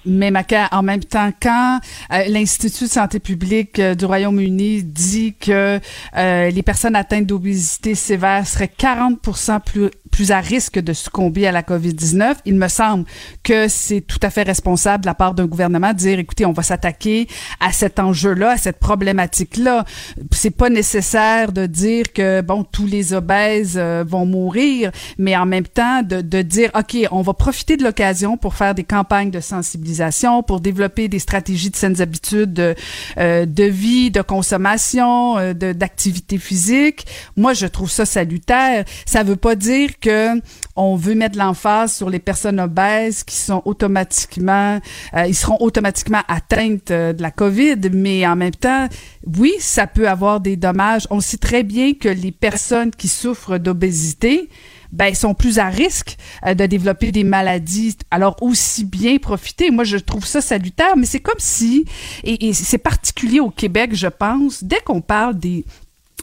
mais en même temps, quand euh, l'Institut de santé publique euh, du Royaume-Uni dit que euh, les personnes atteintes d'obésité sévère seraient 40 plus plus à risque de succomber à la COVID-19. Il me semble que c'est tout à fait responsable de la part d'un gouvernement de dire, écoutez, on va s'attaquer à cet enjeu-là, à cette problématique-là. C'est pas nécessaire de dire que, bon, tous les obèses euh, vont mourir, mais en même temps, de, de dire, OK, on va profiter de l'occasion pour faire des campagnes de sensibilisation, pour développer des stratégies de saines habitudes de, euh, de vie, de consommation, euh, d'activité physique. Moi, je trouve ça salutaire. Ça veut pas dire que on veut mettre l'emphase sur les personnes obèses qui sont automatiquement, euh, ils seront automatiquement atteintes euh, de la COVID, mais en même temps, oui, ça peut avoir des dommages. On sait très bien que les personnes qui souffrent d'obésité, ben sont plus à risque euh, de développer des maladies. Alors aussi bien profiter. Moi, je trouve ça salutaire, mais c'est comme si, et c'est particulier au Québec, je pense, dès qu'on parle des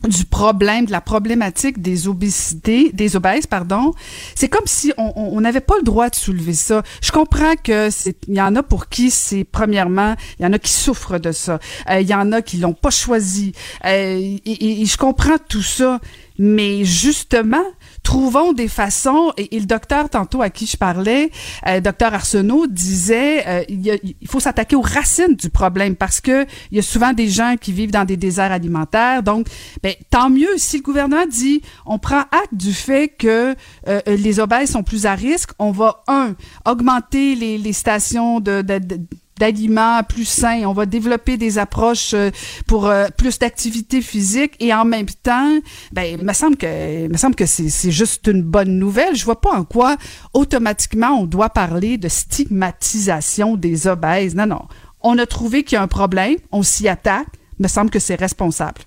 du problème, de la problématique des obésités, des obèses, pardon. C'est comme si on n'avait pas le droit de soulever ça. Je comprends que c'est, il y en a pour qui c'est premièrement, il y en a qui souffrent de ça. Euh, il y en a qui l'ont pas choisi. Euh, et, je comprends tout ça. Mais justement, trouvons des façons, et, le docteur tantôt à qui je parlais, euh, docteur Arsenault, disait euh, il, faut s'attaquer aux racines du problème parce que il y a souvent des gens qui vivent dans des déserts alimentaires. Donc, ben, tant mieux si le gouvernement dit on prend acte du fait que euh, les obèses sont plus à risque, on va, un, augmenter les, les stations de, de, de d'aliments plus sains, on va développer des approches euh, pour euh, plus d'activité physique et en même temps, ben, il me semble que, me semble que c'est juste une bonne nouvelle. Je vois pas en quoi automatiquement on doit parler de stigmatisation des obèses. Non, non. On a trouvé qu'il y a un problème, on s'y attaque. Il me semble que c'est responsable.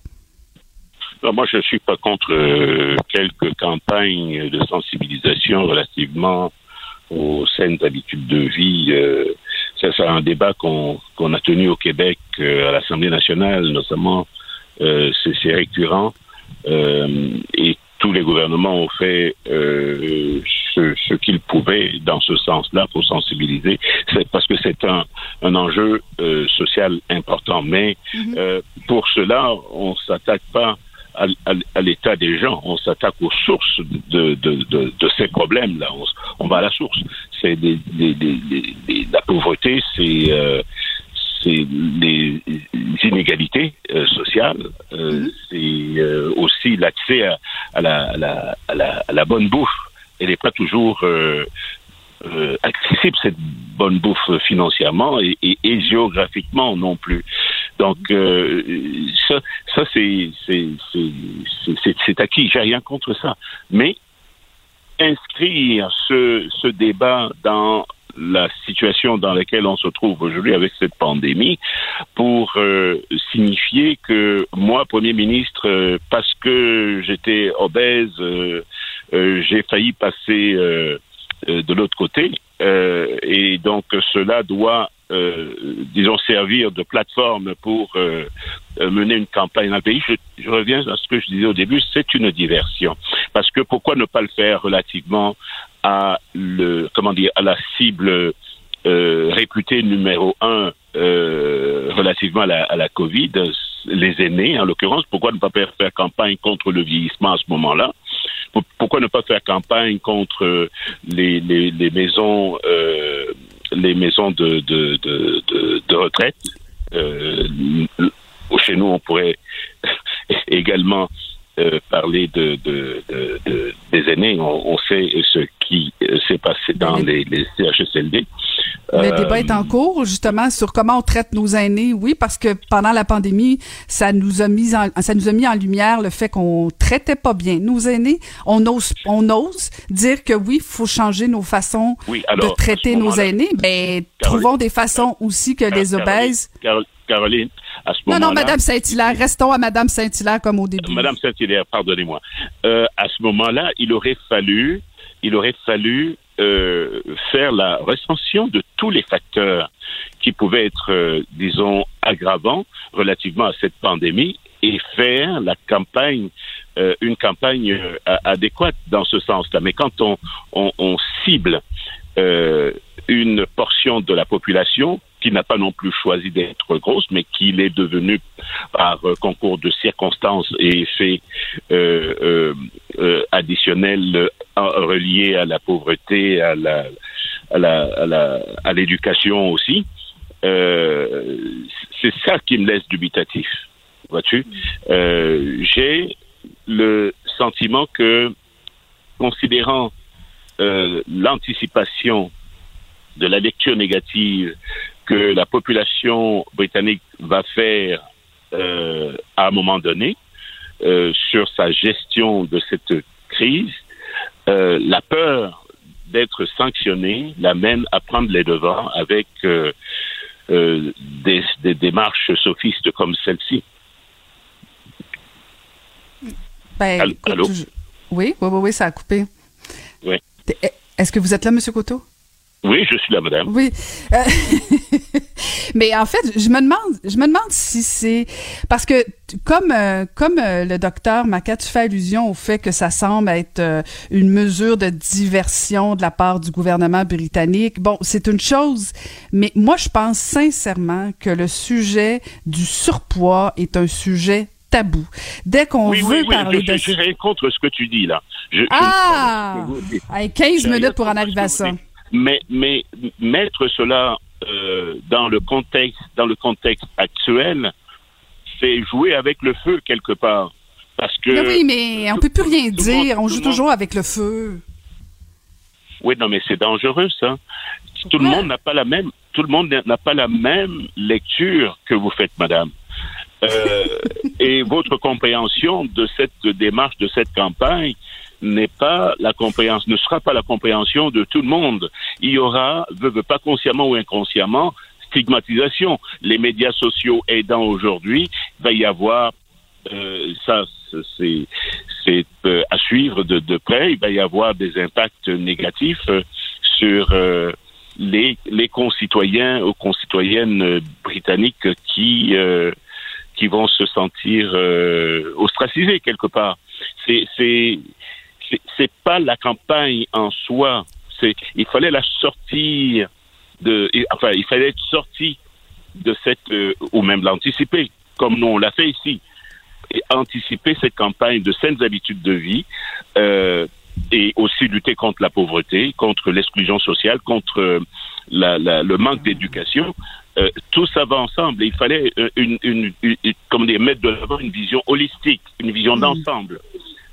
moi, je ne suis pas contre euh, quelques campagnes de sensibilisation relativement aux saines habitudes de vie c'est un débat qu'on a tenu au Québec euh, à l'Assemblée nationale, notamment. Euh, c'est récurrent. Euh, et tous les gouvernements ont fait ce, ce qu'ils pouvaient dans ce sens-là pour sensibiliser. C'est parce que c'est un, un enjeu social important. Mais mm-hmm. pour cela, on s'attaque pas à, l'état des gens. On s'attaque aux sources de, de, de, de ces problèmes-là. On, va à la source. C'est des, des, des, la pauvreté, c'est euh, c'est les inégalités euh, sociales, euh, mm-hmm. c'est euh, aussi l'accès à, à, la, à, la, à, la, à bonne bouffe. Elle n'est pas toujours euh, accessible cette bonne bouffe financièrement et, et, et géographiquement non plus. Donc euh, ça, ça c'est c'est acquis. J'ai rien contre ça, mais inscrire ce, ce débat dans la situation dans laquelle on se trouve aujourd'hui avec cette pandémie pour euh, signifier que moi, Premier ministre, euh, parce que j'étais obèse, euh, j'ai failli passer euh, de l'autre côté. Euh, et donc cela doit, euh, disons, servir de plateforme pour mener une campagne dans le pays. Je, reviens à ce que je disais au début, c'est une diversion. Parce que pourquoi ne pas le faire relativement à le, comment dire, à la cible réputée numéro un relativement à la, à la Covid, les aînés en l'occurrence? Pourquoi ne pas faire, campagne contre le vieillissement à ce moment-là? Pourquoi ne pas faire campagne contre euh, les, les, les maisons euh, les maisons de, de, de, retraite. Euh, chez nous on pourrait (laughs) également euh, parler de, de, de, des aînés. On, on, sait ce qui s'est passé dans les, les CHSLD. Le débat est en cours, justement, sur comment on traite nos aînés. Oui, parce que pendant la pandémie, ça nous a mis en, ça nous a mis en lumière le fait qu'on traitait pas bien nos aînés. On ose, on ose dire que oui, il faut changer nos façons de traiter nos aînés. Mais ben, trouvons des façons aussi que les obèses. Caroline, à ce moment-là. Non, non, Madame Saint-Hilaire, restons à Madame Saint-Hilaire comme au début. Madame Saint-Hilaire, pardonnez-moi. Euh, à ce moment-là, il aurait fallu, il aurait fallu euh, faire la recension de tous les facteurs qui pouvaient être, euh, disons, aggravants relativement à cette pandémie et faire la campagne, euh, une campagne adéquate dans ce sens-là. Mais quand on, on, on cible une portion de la population n'a pas non plus choisi d'être grosse, mais qui l'est devenue par euh, concours de circonstances et effets euh, additionnels reliés à la pauvreté, à l'éducation aussi. c'est ça qui me laisse dubitatif vois-tu? Euh, j'ai le sentiment que, considérant euh, l'anticipation de la lecture négative que la population britannique va faire euh, à un moment donné sur sa gestion de cette crise, la peur d'être sanctionné l'amène à prendre les devants avec des, démarches sophistes comme celle-ci. Ben, Allô? Oui, oui, oui, ça a coupé. Oui. Est-ce que vous êtes là, M. Coteau? Oui, je suis là, madame. Oui. Euh, (laughs) mais en fait, je me demande, je me demande si c'est parce que comme euh, comme euh, le docteur Maca, tu fais allusion au fait que ça semble être une mesure de diversion de la part du gouvernement britannique. Bon, c'est une chose, mais moi je pense sincèrement que le sujet du surpoids est un sujet tabou. Dès qu'on veut parler de... Je rien contre ce que tu dis là. ah! 15 minutes pour en arriver à ça. Mais, mais mettre cela euh, dans le contexte, dans le contexte actuel, c'est jouer avec le feu quelque part. Parce que. Mais oui, mais on peut plus rien dire. on joue toujours avec le feu. Oui, non, mais c'est dangereux, ça. Tout le monde n'a pas la même, tout le monde n'a pas la même lecture que vous faites, madame. Euh, (laughs) et votre compréhension de cette démarche, de cette campagne, n'est pas la compréhension, ne sera pas la compréhension de tout le monde. Il y aura, veut, pas consciemment ou inconsciemment, stigmatisation. Les médias sociaux aidant aujourd'hui, va y avoir euh, ça, c'est euh, à suivre de, de, près. Il va y avoir des impacts négatifs euh, sur euh, les, les concitoyens ou concitoyennes britanniques qui qui vont se sentir euh, ostracisés quelque part. C'est c'est pas la campagne en soi. C'est il fallait la sortir de enfin il fallait être sorti de cette euh, ou même l'anticiper comme nous on l'a fait ici et anticiper cette campagne de saines habitudes de vie euh, et aussi lutter contre la pauvreté, contre l'exclusion sociale, contre la, la, le manque d'éducation. Euh, tout ça va ensemble. il fallait euh, une, une, comme dire, mettre de l'avant une vision holistique, une vision mm. d'ensemble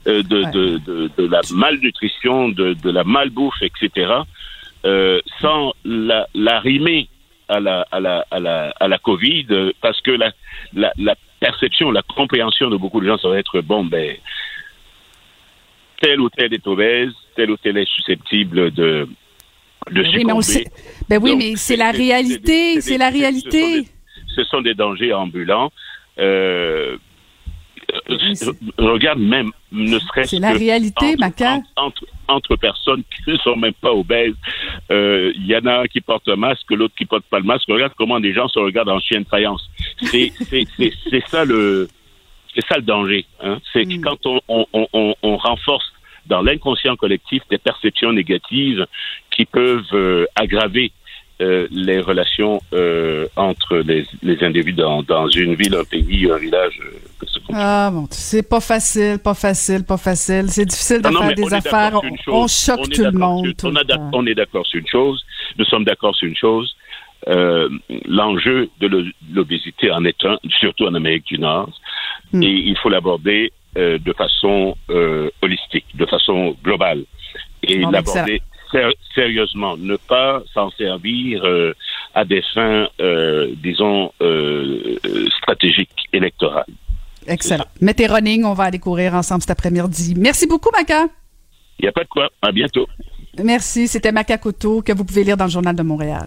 euh, de, de, de, de, la malnutrition, de, de la malbouffe, etc., euh, sans la, la rimer à la, à la, à la, à la Covid, parce que la, la, la perception, la compréhension de beaucoup de gens, ça va être, bon, ben, tel ou tel est obèse, tel ou tel est susceptible de, ben oui, mais Ben oui, mais c'est la réalité, c'est la réalité. Ce sont des dangers ambulants. Euh, regarde même, ne serait-ce C'est la réalité. Entre, entre, personnes qui ne sont même pas obèses. Euh, il y en a un qui porte un masque, l'autre qui porte pas le masque. Regarde comment les gens se regardent en chien de faïence. C'est (laughs) ça le c'est ça le danger. Hein? C'est mm. quand on, on, on, on renforce dans l'inconscient collectif des perceptions négatives qui peuvent euh, aggraver euh, les relations euh, entre les, les individus dans, dans, une ville, un pays, un village. ah bon, c'est pas facile, pas facile, pas facile. C'est difficile de faire des affaires. On, choque tout le monde. on, est d'accord sur une chose. Nous sommes d'accord sur une chose. L'enjeu de l'obésité en est un, surtout en Amérique du Nord, hmm. et il faut l'aborder euh, de façon euh, holistique, de façon globale, et l'aborder sérieusement, ne pas s'en servir euh, à des fins, disons, stratégiques électorales. Excellent. Mettez running, on va aller courir ensemble cet après-midi. Merci beaucoup, Maca. Il n'y a pas de quoi. À bientôt. Merci. C'était Maca Couteau que vous pouvez lire dans le Journal de Montréal.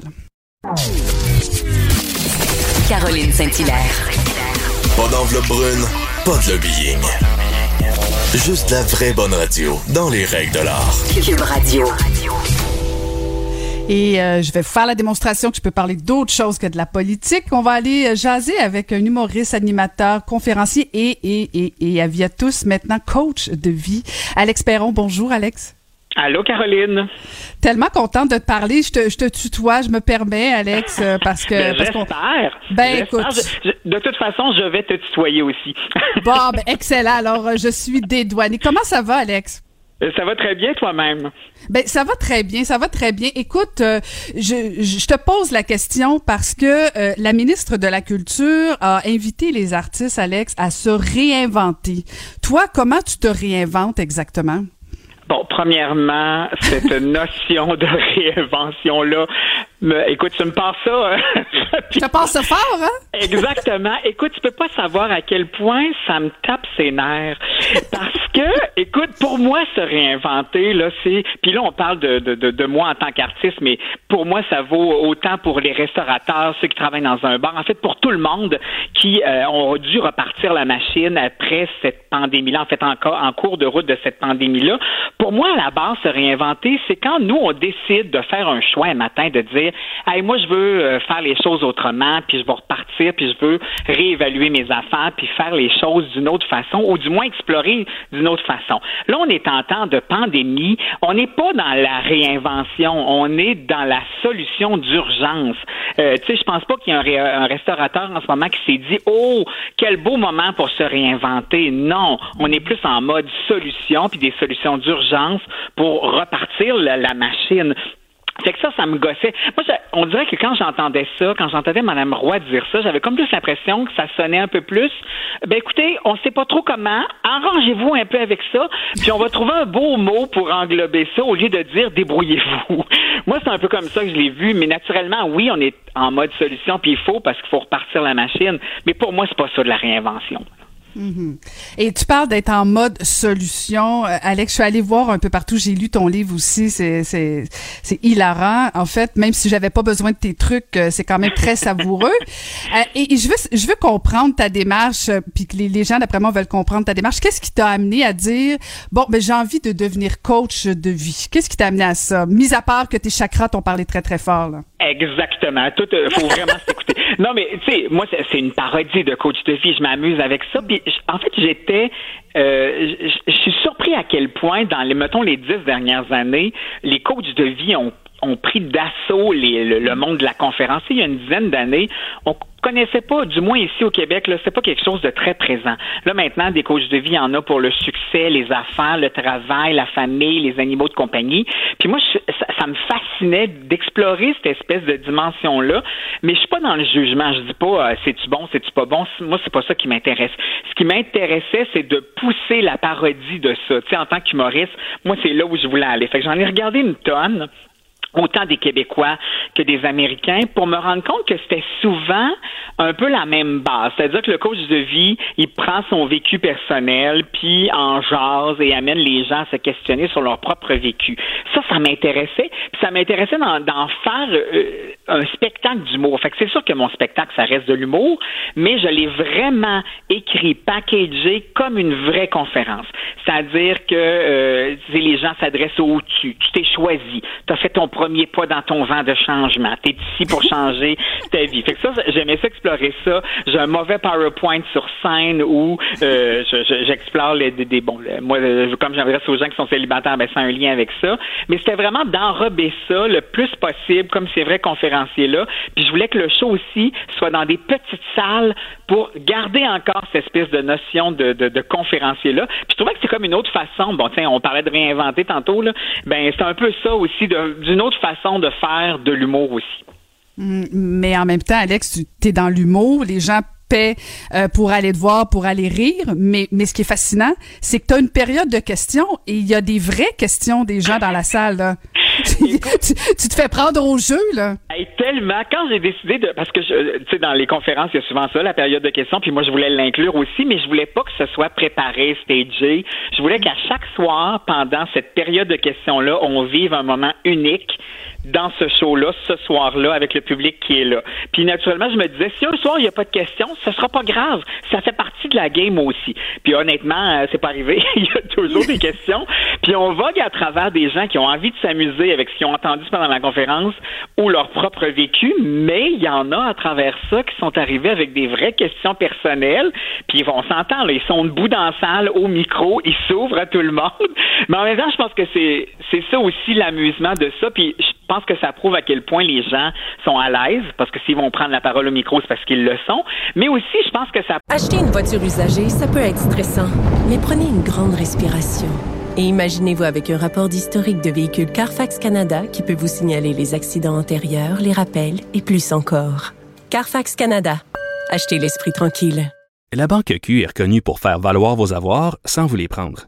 Caroline Saint-Hilaire. Pas d'enveloppe brune, pas de lobbying. Juste la vraie bonne radio, dans les règles de l'art. Cube Radio. Et euh, je vais faire la démonstration que je peux parler d'autre chose que de la politique. On va aller euh, jaser avec un humoriste, animateur, conférencier et, et, et, et à via tous maintenant coach de vie. Alex Perron, bonjour Alex. Allô, Caroline. Tellement contente de te parler. Je te, je te tutoie, je me permets, Alex, euh, parce que. Ben, j'espère. Ben, écoute. de toute façon, je vais te tutoyer aussi. bon, ben, excellent. Alors, je suis dédouanée. Comment ça va, Alex? Euh, ça va très bien toi-même? Ben ça va très bien, ça va très bien. Écoute, euh, je, je, te pose la question parce que euh, la ministre de la Culture a invité les artistes, Alex, à se réinventer. Toi, comment tu te réinventes exactement? Bon, premièrement, cette (laughs) notion de réinvention-là, écoute, tu me passes ça. Hein? (laughs) Je te passe ça fort, hein? Exactement. Écoute, tu peux pas savoir à quel point ça me tape ses nerfs. Parce que, écoute, pour moi, se réinventer, là, c'est. Puis là, on parle de, de, de, moi en tant qu'artiste, mais pour moi, ça vaut autant pour les restaurateurs, ceux qui travaillent dans un bar. En fait, pour tout le monde qui euh, ont dû repartir la machine après cette pandémie-là, en fait, encore en cours de route de cette pandémie-là pour moi, à la base, se réinventer, c'est quand nous, on décide de faire un choix un matin, de dire, hey, moi, je veux euh, faire les choses autrement, puis je veux repartir, puis je veux réévaluer mes affaires, puis faire les choses d'une autre façon, ou du moins explorer d'une autre façon. Là, on est en temps de pandémie. On n'est pas dans la réinvention, on est dans la solution d'urgence. Euh, tu sais, je pense pas qu'il y ait un, un, restaurateur en ce moment qui s'est dit, oh, quel beau moment pour se réinventer. Non, on est plus en mode solution, puis des solutions d'urgence pour repartir la, machine. C'est que ça, ça me gossait. Moi, on dirait que quand j'entendais ça, quand j'entendais Mme Roy dire ça, j'avais comme plus l'impression que ça sonnait un peu plus. Ben écoutez, on sait pas trop comment. Arrangez-vous un peu avec ça, puis on va trouver un beau mot pour englober ça au lieu de dire débrouillez-vous. (laughs) Moi, c'est un peu comme ça que je l'ai vu, mais naturellement, oui, on est en mode solution, puis il faut parce qu'il faut repartir la machine. Mais pour moi, c'est pas ça de la réinvention. Mhm. Et tu parles d'être en mode solution. Euh, Alex, je suis allée voir un peu partout. J'ai lu ton livre aussi. C'est, c'est, c'est hilarant. En fait, même si j'avais pas besoin de tes trucs, euh, c'est quand même très savoureux. (laughs) Euh, et, je veux, je veux comprendre ta démarche, puis que les, les gens, d'après moi, veulent comprendre ta démarche. Qu'est-ce qui t'a amené à dire, bon, ben, j'ai envie de devenir coach de vie? Qu'est-ce qui t'a amené à ça? Mis à part que tes chakras t'ont parlé très, très fort, là. Exactement. Tout, faut vraiment (laughs) s'écouter. Non, mais, tu sais, moi, c'est une parodie de coach de vie. Je m'amuse avec ça. Puis, en fait, j'étais, euh, je suis surpris à quel point, dans les, mettons, les dix dernières années, les coachs de vie ont ont pris d'assaut le, monde de la conférence. Il y a une dizaine d'années, on connaissait pas, du moins ici au Québec, là, c'est pas quelque chose de très présent. Là, maintenant, des coachs de vie, il y en a pour le succès, les affaires, le travail, la famille, les animaux de compagnie. Puis moi, ça, me fascinait d'explorer cette espèce de dimension-là, mais je suis pas dans le jugement. Je dis pas, euh, c'est-tu bon, c'est-tu pas bon? Moi, c'est pas ça qui m'intéresse. Ce qui m'intéressait, c'est de pousser la parodie de ça. Tu sais, en tant qu'humoriste, moi, c'est là où je voulais aller. Fait que j'en ai regardé une tonne autant des Québécois que des Américains pour me rendre compte que c'était souvent un peu la même base. C'est-à-dire que le coach de vie, il prend son vécu personnel, puis en jase et amène les gens à se questionner sur leur propre vécu. Ça, ça m'intéressait. Puis ça m'intéressait d'en faire euh, un spectacle d'humour. Fait que c'est sûr que mon spectacle, ça reste de l'humour, mais je l'ai vraiment écrit, packagé comme une vraie conférence. C'est-à-dire que euh, les gens s'adressent au-dessus. Tu t'es choisi. Tu fait ton premier pas dans ton vent de changement. Tu es ici pour (laughs) changer ta vie. Fait que ça, j'aimais ça explorer ça. J'ai un mauvais PowerPoint sur scène où euh, j'explore les des, bons. moi, comme j'adresse aux gens qui sont célibataires, ben c'est un lien avec ça. Mais c'était vraiment d'enrober ça le plus possible, comme ces vrais conférenciers là. Puis je voulais que le show aussi soit dans des petites salles pour garder encore cette espèce de notion de, de, de conférencier là. Puis je trouvais que c'est comme une autre façon. Bon, tiens, on parlait de réinventer tantôt là. Ben c'est un peu ça aussi d'une autre façon de faire de l'humour aussi. Mm, mais en même temps, Alex, tu es dans l'humour, les gens euh, pour aller te voir, pour aller rire. Mais, mais ce qui est fascinant, c'est que tu as une période de questions et il y a des vraies questions des gens dans la salle. (laughs) tu, te fais prendre au jeu, là. tellement. Quand j'ai décidé de. Parce que, tu sais, dans les conférences, il y a souvent ça, la période de questions. Puis moi, je voulais l'inclure aussi, mais je voulais pas que ce soit préparé, stagé. Je voulais qu'à chaque soir, pendant cette période de questions-là, on vive un moment unique dans ce show-là, ce soir-là, avec le public qui est là. Puis naturellement, je me disais, si un soir, il n'y a pas de questions, ce sera pas grave. Ça fait partie de la game aussi. Puis honnêtement, euh, c'est pas arrivé. (laughs) il y a toujours des questions. Puis on vogue à travers des gens qui ont envie de s'amuser avec ce qu'ils ont entendu pendant la conférence ou leur propre vécu, mais il y en a à travers ça qui sont arrivés avec des vraies questions personnelles. Puis on s'entend, ils sont debout dans la salle, au micro, ils s'ouvrent à tout le monde. (laughs) Mais en même temps, je pense que c'est c'est ça aussi l'amusement de ça. Puis je pense que ça prouve à quel point les gens sont à l'aise, parce que s'ils vont prendre la parole au micro, c'est parce qu'ils le sont. Mais aussi, je pense que ça... Acheter une voiture usagée, ça peut être stressant, mais prenez une grande respiration. Et imaginez-vous avec un rapport d'historique de véhicule Carfax Canada qui peut vous signaler les accidents antérieurs, les rappels et plus encore. Carfax Canada. Achetez l'esprit tranquille. La Banque Q est reconnue pour faire valoir vos avoirs sans vous les prendre.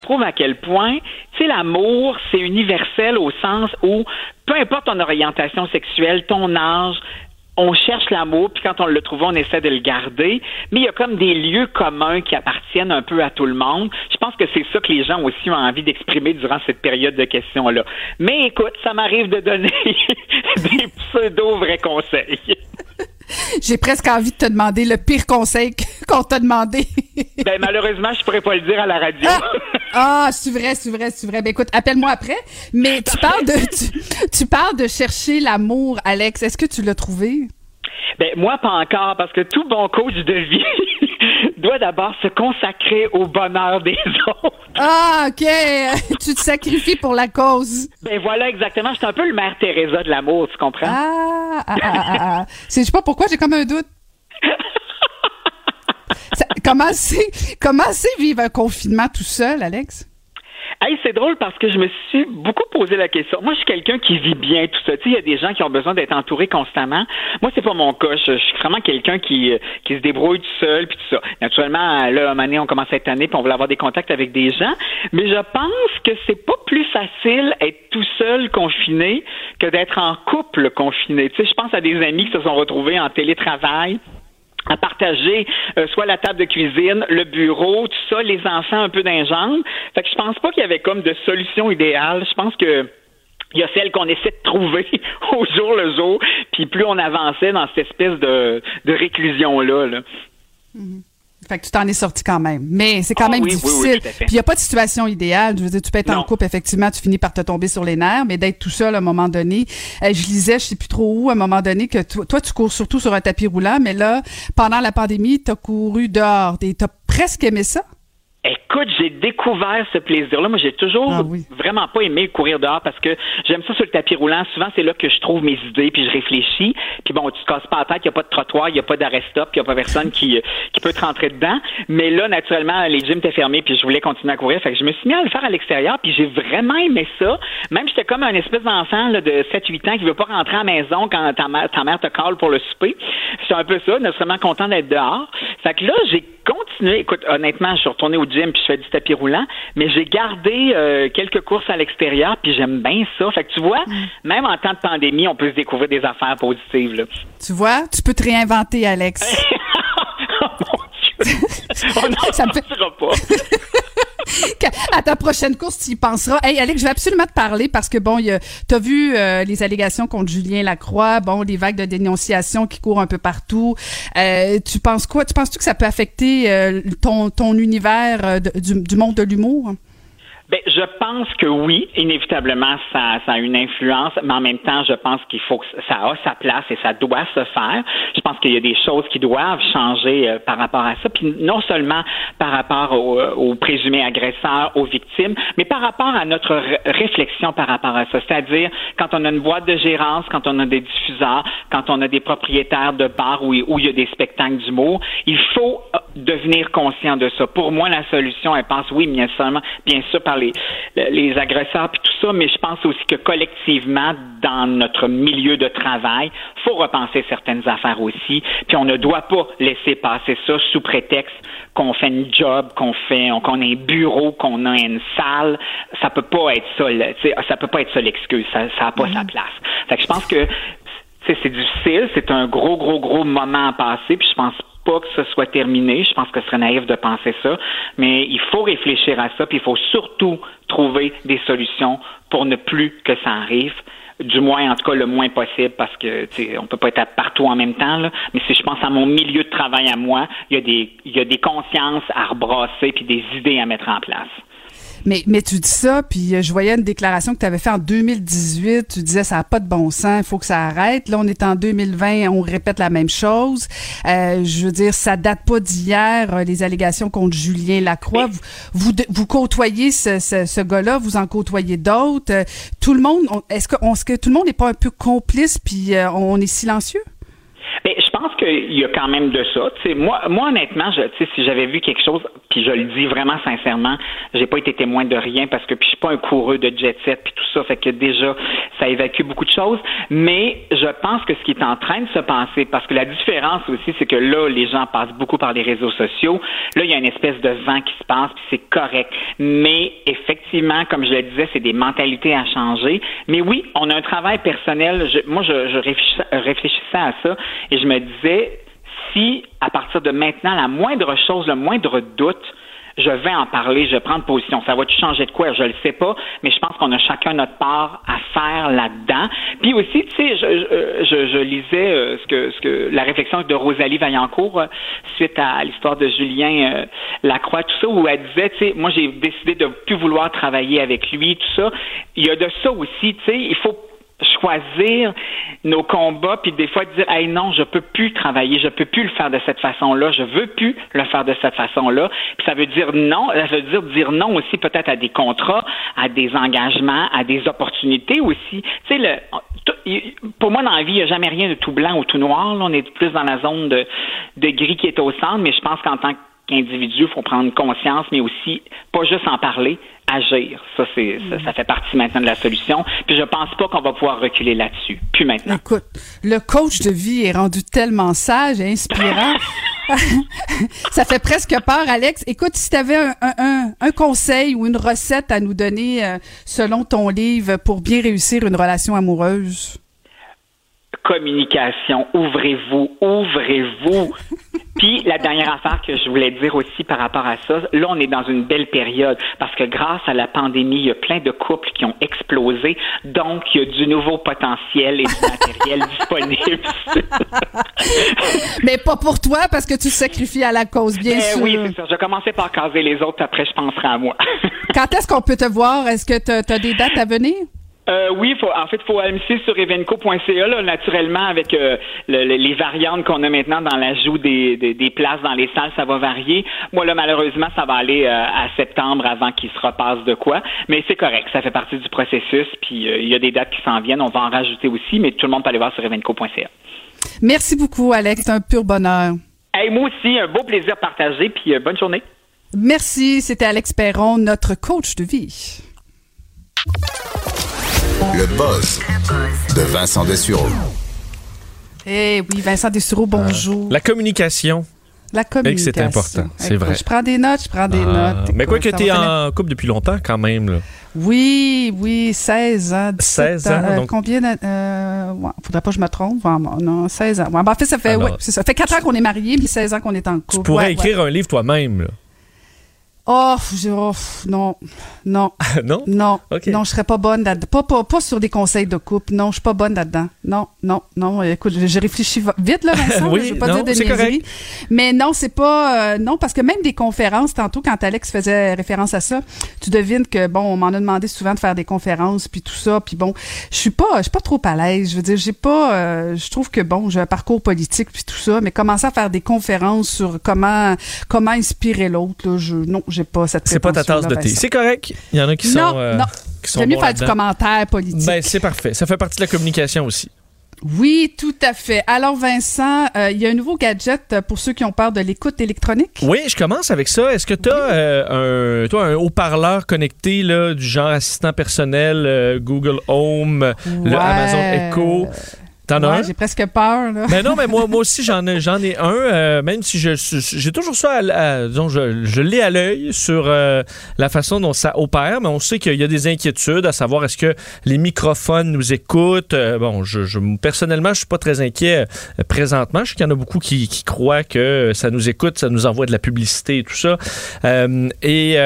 trouve à quel point, tu sais, l'amour, c'est universel au sens où, peu importe ton orientation sexuelle, ton âge, on cherche l'amour, puis quand on le trouve, on essaie de le garder. Mais il y a comme des lieux communs qui appartiennent un peu à tout le monde. Je pense que c'est ça que les gens aussi ont envie d'exprimer durant cette période de questions-là. Mais écoute, ça m'arrive de donner (laughs) des pseudo-vrais conseils. (laughs) J'ai presque envie de te demander le pire conseil (laughs) qu'on t'a demandé. (laughs) ben, malheureusement, je pourrais pas le dire à la radio. ah, ah c'est vrai, c'est vrai, c'est vrai. Ben, écoute, appelle-moi après. Mais tu parles de, tu, parles de chercher l'amour, Alex. Est-ce que tu l'as trouvé? Ben, moi, pas encore, parce que tout bon coach de vie (laughs) doit d'abord se consacrer au bonheur des (laughs) autres. Ah, OK. (laughs) tu te sacrifies pour la cause. Ben voilà, exactement. Je suis un peu le mère Teresa de l'amour, tu comprends? Ah, ah, ah, ah. ah. Je sais pas pourquoi, j'ai comme un doute? comment c'est comment c'est vivre un confinement tout seul, Alex? Hey, c'est drôle parce que je me suis beaucoup posé la question. Moi, je suis quelqu'un qui vit bien tout ça. Il y a des gens qui ont besoin d'être entourés constamment. Moi, c'est pas mon cas. Je, suis vraiment quelqu'un qui, qui se débrouille tout seul puis tout ça. Naturellement, là, un moment donné, on commence cette année puis on veut avoir des contacts avec des gens. Mais je pense que c'est pas plus facile être tout seul confiné que d'être en couple confiné. Tu sais, je pense à des amis qui se sont retrouvés en télétravail à partager euh, soit la table de cuisine, le bureau, tout ça, les enfants un peu d'ingénieur. Fait que je pense pas qu'il y avait comme de solution idéale. Je pense que il y a celle qu'on essaie de trouver (laughs) au jour le jour, puis plus on avançait dans cette espèce de, de réclusion-là. Là. Mm-hmm. Fait que tu t'en es sorti quand même. Mais c'est quand ah même difficile. Puis il n'y a pas de situation idéale. Je veux dire, tu peux être en couple, effectivement, tu finis par te tomber sur les nerfs, mais d'être tout seul à un moment donné. Euh, je lisais, je sais plus trop où, à un moment donné, que toi, tu cours surtout sur un tapis roulant, mais là, pendant la pandémie, tu as couru dehors. Tu as presque aimé ça? Écoute, j'ai découvert ce plaisir-là. Moi, j'ai toujours ah vraiment pas aimé courir dehors parce que j'aime ça sur le tapis roulant. Souvent, c'est là que je trouve mes idées puis je réfléchis. Puis bon, tu te casses pas la tête, il n'y a pas de trottoir, il n'y a pas d'arrêt-stop, il n'y a pas personne qui, qui peut te rentrer dedans. Mais là, naturellement, les gyms étaient fermés puis je voulais continuer à courir. Fait que je me suis mis à le faire à l'extérieur puis j'ai vraiment aimé ça. Même j'étais comme un espèce d'enfant de 7-8 ans qui veut pas rentrer à la maison quand ta mère, ta mère te cale pour le souper. C'est un peu ça, naturellement content d'être dehors. Fait que là, j'ai continué. Écoute, honnêtement, je suis retourné au gym puis je fais du tapis roulant, mais j'ai gardé euh, quelques courses à l'extérieur puis j'aime bien ça. Fait que tu vois, mm. même en temps de pandémie, on peut se découvrir des affaires positives. Là. Tu vois, tu peux te réinventer, Alex. (laughs) oh mon Dieu! (laughs) On ça me fait... pas. (laughs) à ta prochaine course, tu y penseras. Hey, Alex, je vais absolument te parler parce que, bon, tu as vu euh, les allégations contre Julien Lacroix, bon, les vagues de dénonciation qui courent un peu partout. Euh, tu penses quoi? Tu penses-tu que ça peut affecter euh, ton, ton univers du, du monde de l'humour? Ben, je pense que oui, inévitablement, ça, ça a une influence, mais en même temps, je pense qu'il faut que ça a sa place et ça doit se faire. Je pense qu'il y a des choses qui doivent changer euh, par rapport à ça, puis non seulement par rapport euh, aux, présumés agresseurs, aux victimes, mais par rapport à notre réflexion par rapport à ça. C'est-à-dire, quand on a une boîte de gérance, quand on a des diffuseurs, quand on a des propriétaires de bars où, où il y a des spectacles d'humour, il faut devenir conscient de ça. Pour moi, la solution, elle passe, oui, bien sûr, bien sûr par les, les agresseurs puis tout ça, mais je pense aussi que collectivement, dans notre milieu de travail, faut repenser certaines affaires aussi. Puis on ne doit pas laisser passer ça sous prétexte qu'on fait une job, qu'on fait, qu'on a un bureau, qu'on a une salle. Ça peut pas être ça. Ça peut pas être ça l'excuse. Ça, n'a pas sa mm-hmm. place. Fait que je pense que c'est difficile, c'est un gros, gros, gros moment à passer, puis je pense pas que ce soit terminé. Je pense que ce serait naïf de penser ça. Mais il faut réfléchir à ça, puis il faut surtout trouver des solutions pour ne plus que ça arrive du moins en tout cas le moins possible parce que on peut pas être partout en même temps là. mais si je pense à mon milieu de travail à moi il y a des il y a des consciences à rebrasser puis des idées à mettre en place mais, mais tu dis ça, puis euh, je voyais une déclaration que tu avais faite en 2018. Tu disais ça n'a pas de bon sens, il faut que ça arrête. Là, on est en 2020, on répète la même chose. Euh, je veux dire, ça date pas d'hier, euh, les allégations contre Julien Lacroix. Vous, vous, vous côtoyez ce, ce, ce gars-là, vous en côtoyez d'autres. tout le monde, est-ce que, est-ce que tout le monde n'est pas un peu complice, puis on est silencieux? Mais je pense qu'il y a quand même de ça. moi, moi, honnêtement, je, si j'avais vu quelque chose, puis je le dis vraiment sincèrement, j'ai pas été témoin de rien parce que puis je suis pas un coureux de jet set puis tout ça, fait que déjà ça évacue beaucoup de choses. Mais je pense que ce qui est en train de se passer, parce que la différence aussi, c'est que là, les gens passent beaucoup par les réseaux sociaux. Là, il y a une espèce de vent qui se passe, puis c'est correct. Mais effectivement, comme je le disais, c'est des mentalités à changer. Mais oui, on a un travail personnel. moi, je, je réfléchissais à ça et je me disais, si à partir de maintenant, la moindre chose, le moindre doute, je vais en parler, je vais prendre position. Ça va-tu changer de quoi? Je le sais pas, mais je pense qu'on a chacun notre part à faire là-dedans. Puis aussi, tu sais, je, lisais euh, ce, que, ce que la réflexion de Rosalie Vaillancourt euh, suite à l'histoire de Julien euh, Lacroix, tout ça, où elle disait, tu sais, moi j'ai décidé de plus vouloir travailler avec lui, tout ça. Il y a de ça aussi, tu sais, il faut choisir nos combats puis des fois dire hey non je peux plus travailler je peux plus le faire de cette façon là je veux plus le faire de cette façon là puis ça veut dire non ça veut dire dire non aussi peut-être à des contrats à des engagements à des opportunités aussi tu sais le pour moi dans la vie il n'y a jamais rien de tout blanc ou tout noir là. on est plus dans la zone de, de gris qui est au centre mais je pense qu'en tant qu'individu il faut prendre conscience mais aussi pas juste en parler agir. Ça, c'est, ça, fait partie maintenant de la solution. Puis je pense pas qu'on va pouvoir reculer là-dessus. Puis maintenant. Écoute, le coach de vie est rendu tellement sage et inspirant. (laughs) (laughs) ça fait presque peur, Alex. Écoute, si tu avais un, un, conseil ou une recette à nous donner euh, selon ton livre pour bien réussir une relation amoureuse? Communication. Ouvrez-vous, ouvrez-vous. (laughs) Puis la dernière affaire que je voulais dire aussi par rapport à ça, là on est dans une belle période parce que grâce à la pandémie, il y a plein de couples qui ont explosé, donc il y a du nouveau potentiel et du (laughs) matériel disponible. (laughs) Mais pas pour toi parce que tu sacrifies à la cause, bien ben sûr. Oui, c'est ça. Je commencer par caser les autres, après je penserai à moi. Quand est-ce qu'on peut te voir? Est-ce que tu as des dates à venir? Euh, oui, faut, en fait, il faut aller sur evenco.ca, naturellement, avec euh, les variantes qu'on a maintenant dans l'ajout des, des, places dans les salles, ça va varier. Moi, là, malheureusement, ça va aller euh, à septembre avant qu'il se repasse de quoi. Mais c'est correct, ça fait partie du processus, puis il y a des dates qui s'en viennent, on va en rajouter aussi, mais tout le monde peut aller voir sur evenco.ca. Merci beaucoup, Alex. C'est un pur bonheur. Hey, moi aussi, un beau plaisir partagé, puis bonne journée. Merci. C'était Alex Perron, notre coach de vie. Le buzz de Vincent Dessureau. Eh oui, Vincent Dessureau, bonjour. la communication. La communication. C'est important, c'est vrai. Je prends des notes, je prends des ah. notes. mais quoi que tu es en couple depuis longtemps quand même. Là. Oui, oui, 16 ans. 16 ans. Euh, donc... Combien de, euh, ouais, faudrait pas que je me trompe. Non, 16 ans. Ouais, ben, en fait, ça fait, ouais, ça. ça fait 4 ans qu'on est mariés, puis 16 ans qu'on est en couple. Tu pourrais écrire un livre toi-même. Oh, oh, non, non. (laughs) non? Non. Non, je serais pas bonne là-dedans. Pas, pas, pas, sur des conseils de couple. Non, je suis pas bonne là-dedans. Non, non, non. Écoute, je, réfléchis vite, là, Vincent. (laughs) oui, je veux pas non, dire de correct. Mais non, c'est pas, euh, non, parce que même des conférences, tantôt, quand Alex faisait référence à ça, tu devines que, bon, on m'en a demandé souvent de faire des conférences, puis tout ça, puis bon, je suis pas, je suis pas trop à l'aise. Je veux dire, j'ai pas, euh, je trouve que, bon, j'ai un parcours politique, puis tout ça, mais commencer à faire des conférences sur comment, comment inspirer l'autre, là, je, non, j'ai pas cette C'est pas ta tasse de thé. C'est correct. Il y en a qui sont. Euh, non. J'aime mieux faire du commentaire politique. Ben, c'est parfait. Ça fait partie de la communication aussi. Oui, tout à fait. Alors Vincent, euh, il y a un nouveau gadget pour ceux qui ont peur de l'écoute électronique. Oui, je commence avec ça. Est-ce que tu as euh, un, toi, un haut-parleur connecté là, du genre assistant personnel, euh, Google Home, le Amazon Echo? J'ai presque peur. Là. Mais non, mais moi, moi aussi, j'en ai, j'en ai un, euh, même si je, j'ai toujours ça, à, disons, je, je l'ai à l'œil sur euh, la façon dont ça opère, mais on sait qu'il y a des inquiétudes à savoir est-ce que les microphones nous écoutent. Euh, bon, je, je, personnellement, je suis pas très inquiet présentement. Je sais qu'il y en a beaucoup qui, qui, croient que ça nous écoute, ça nous envoie de la publicité et tout ça. et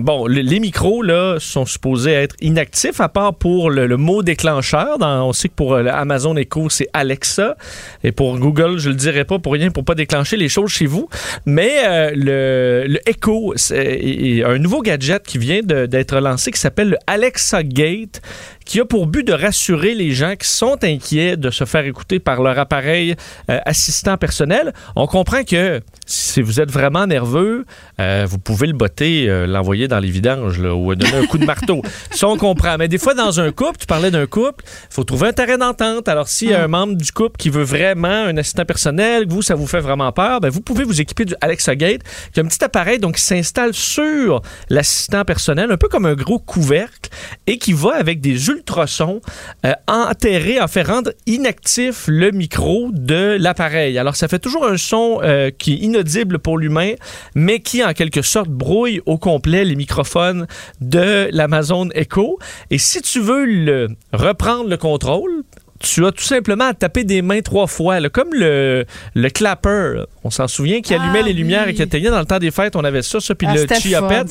bon, les, micros, là, sont supposés être inactifs, à part pour le, le mot déclencheur. Dans, on sait que pour Amazon Echo, c'est Alexa. Et pour Google, je le dirai pas pour rien, pour pas déclencher les choses chez vous. Mais euh, le, le, Echo, c'est un nouveau gadget qui vient d'être lancé qui s'appelle le Alexa Gate qui a pour but de rassurer les gens qui sont inquiets de se faire écouter par leur appareil euh, assistant personnel. On comprend que si vous êtes vraiment nerveux, euh, vous pouvez le botter, euh, l'envoyer dans les vidanges là, ou donner un coup de marteau. (laughs) Ça, on comprend. Mais des fois, dans un couple, tu parlais d'un couple, il faut trouver un terrain d'entente. Alors, s'il y a un membre du couple qui veut vraiment un assistant personnel, vous, ça vous fait vraiment peur, ben, vous pouvez vous équiper du Alexa Gate, qui est un petit appareil donc, qui s'installe sur l'assistant personnel, un peu comme un gros couvercle, et qui va avec des ultrasons euh, enterrer, en fait rendre inactif le micro de l'appareil. Alors, ça fait toujours un son euh, qui est inaudible pour l'humain, mais qui, en quelque sorte, brouille au complet les microphones de l'Amazon Echo. Et si tu veux reprendre le contrôle, tu as tout simplement à taper des mains trois fois, comme le, le clapper. On s'en souvient qui allumait ah les lumières et qui éteignait dans le temps des fêtes. On avait ça, ça, puis ah, le chiapette.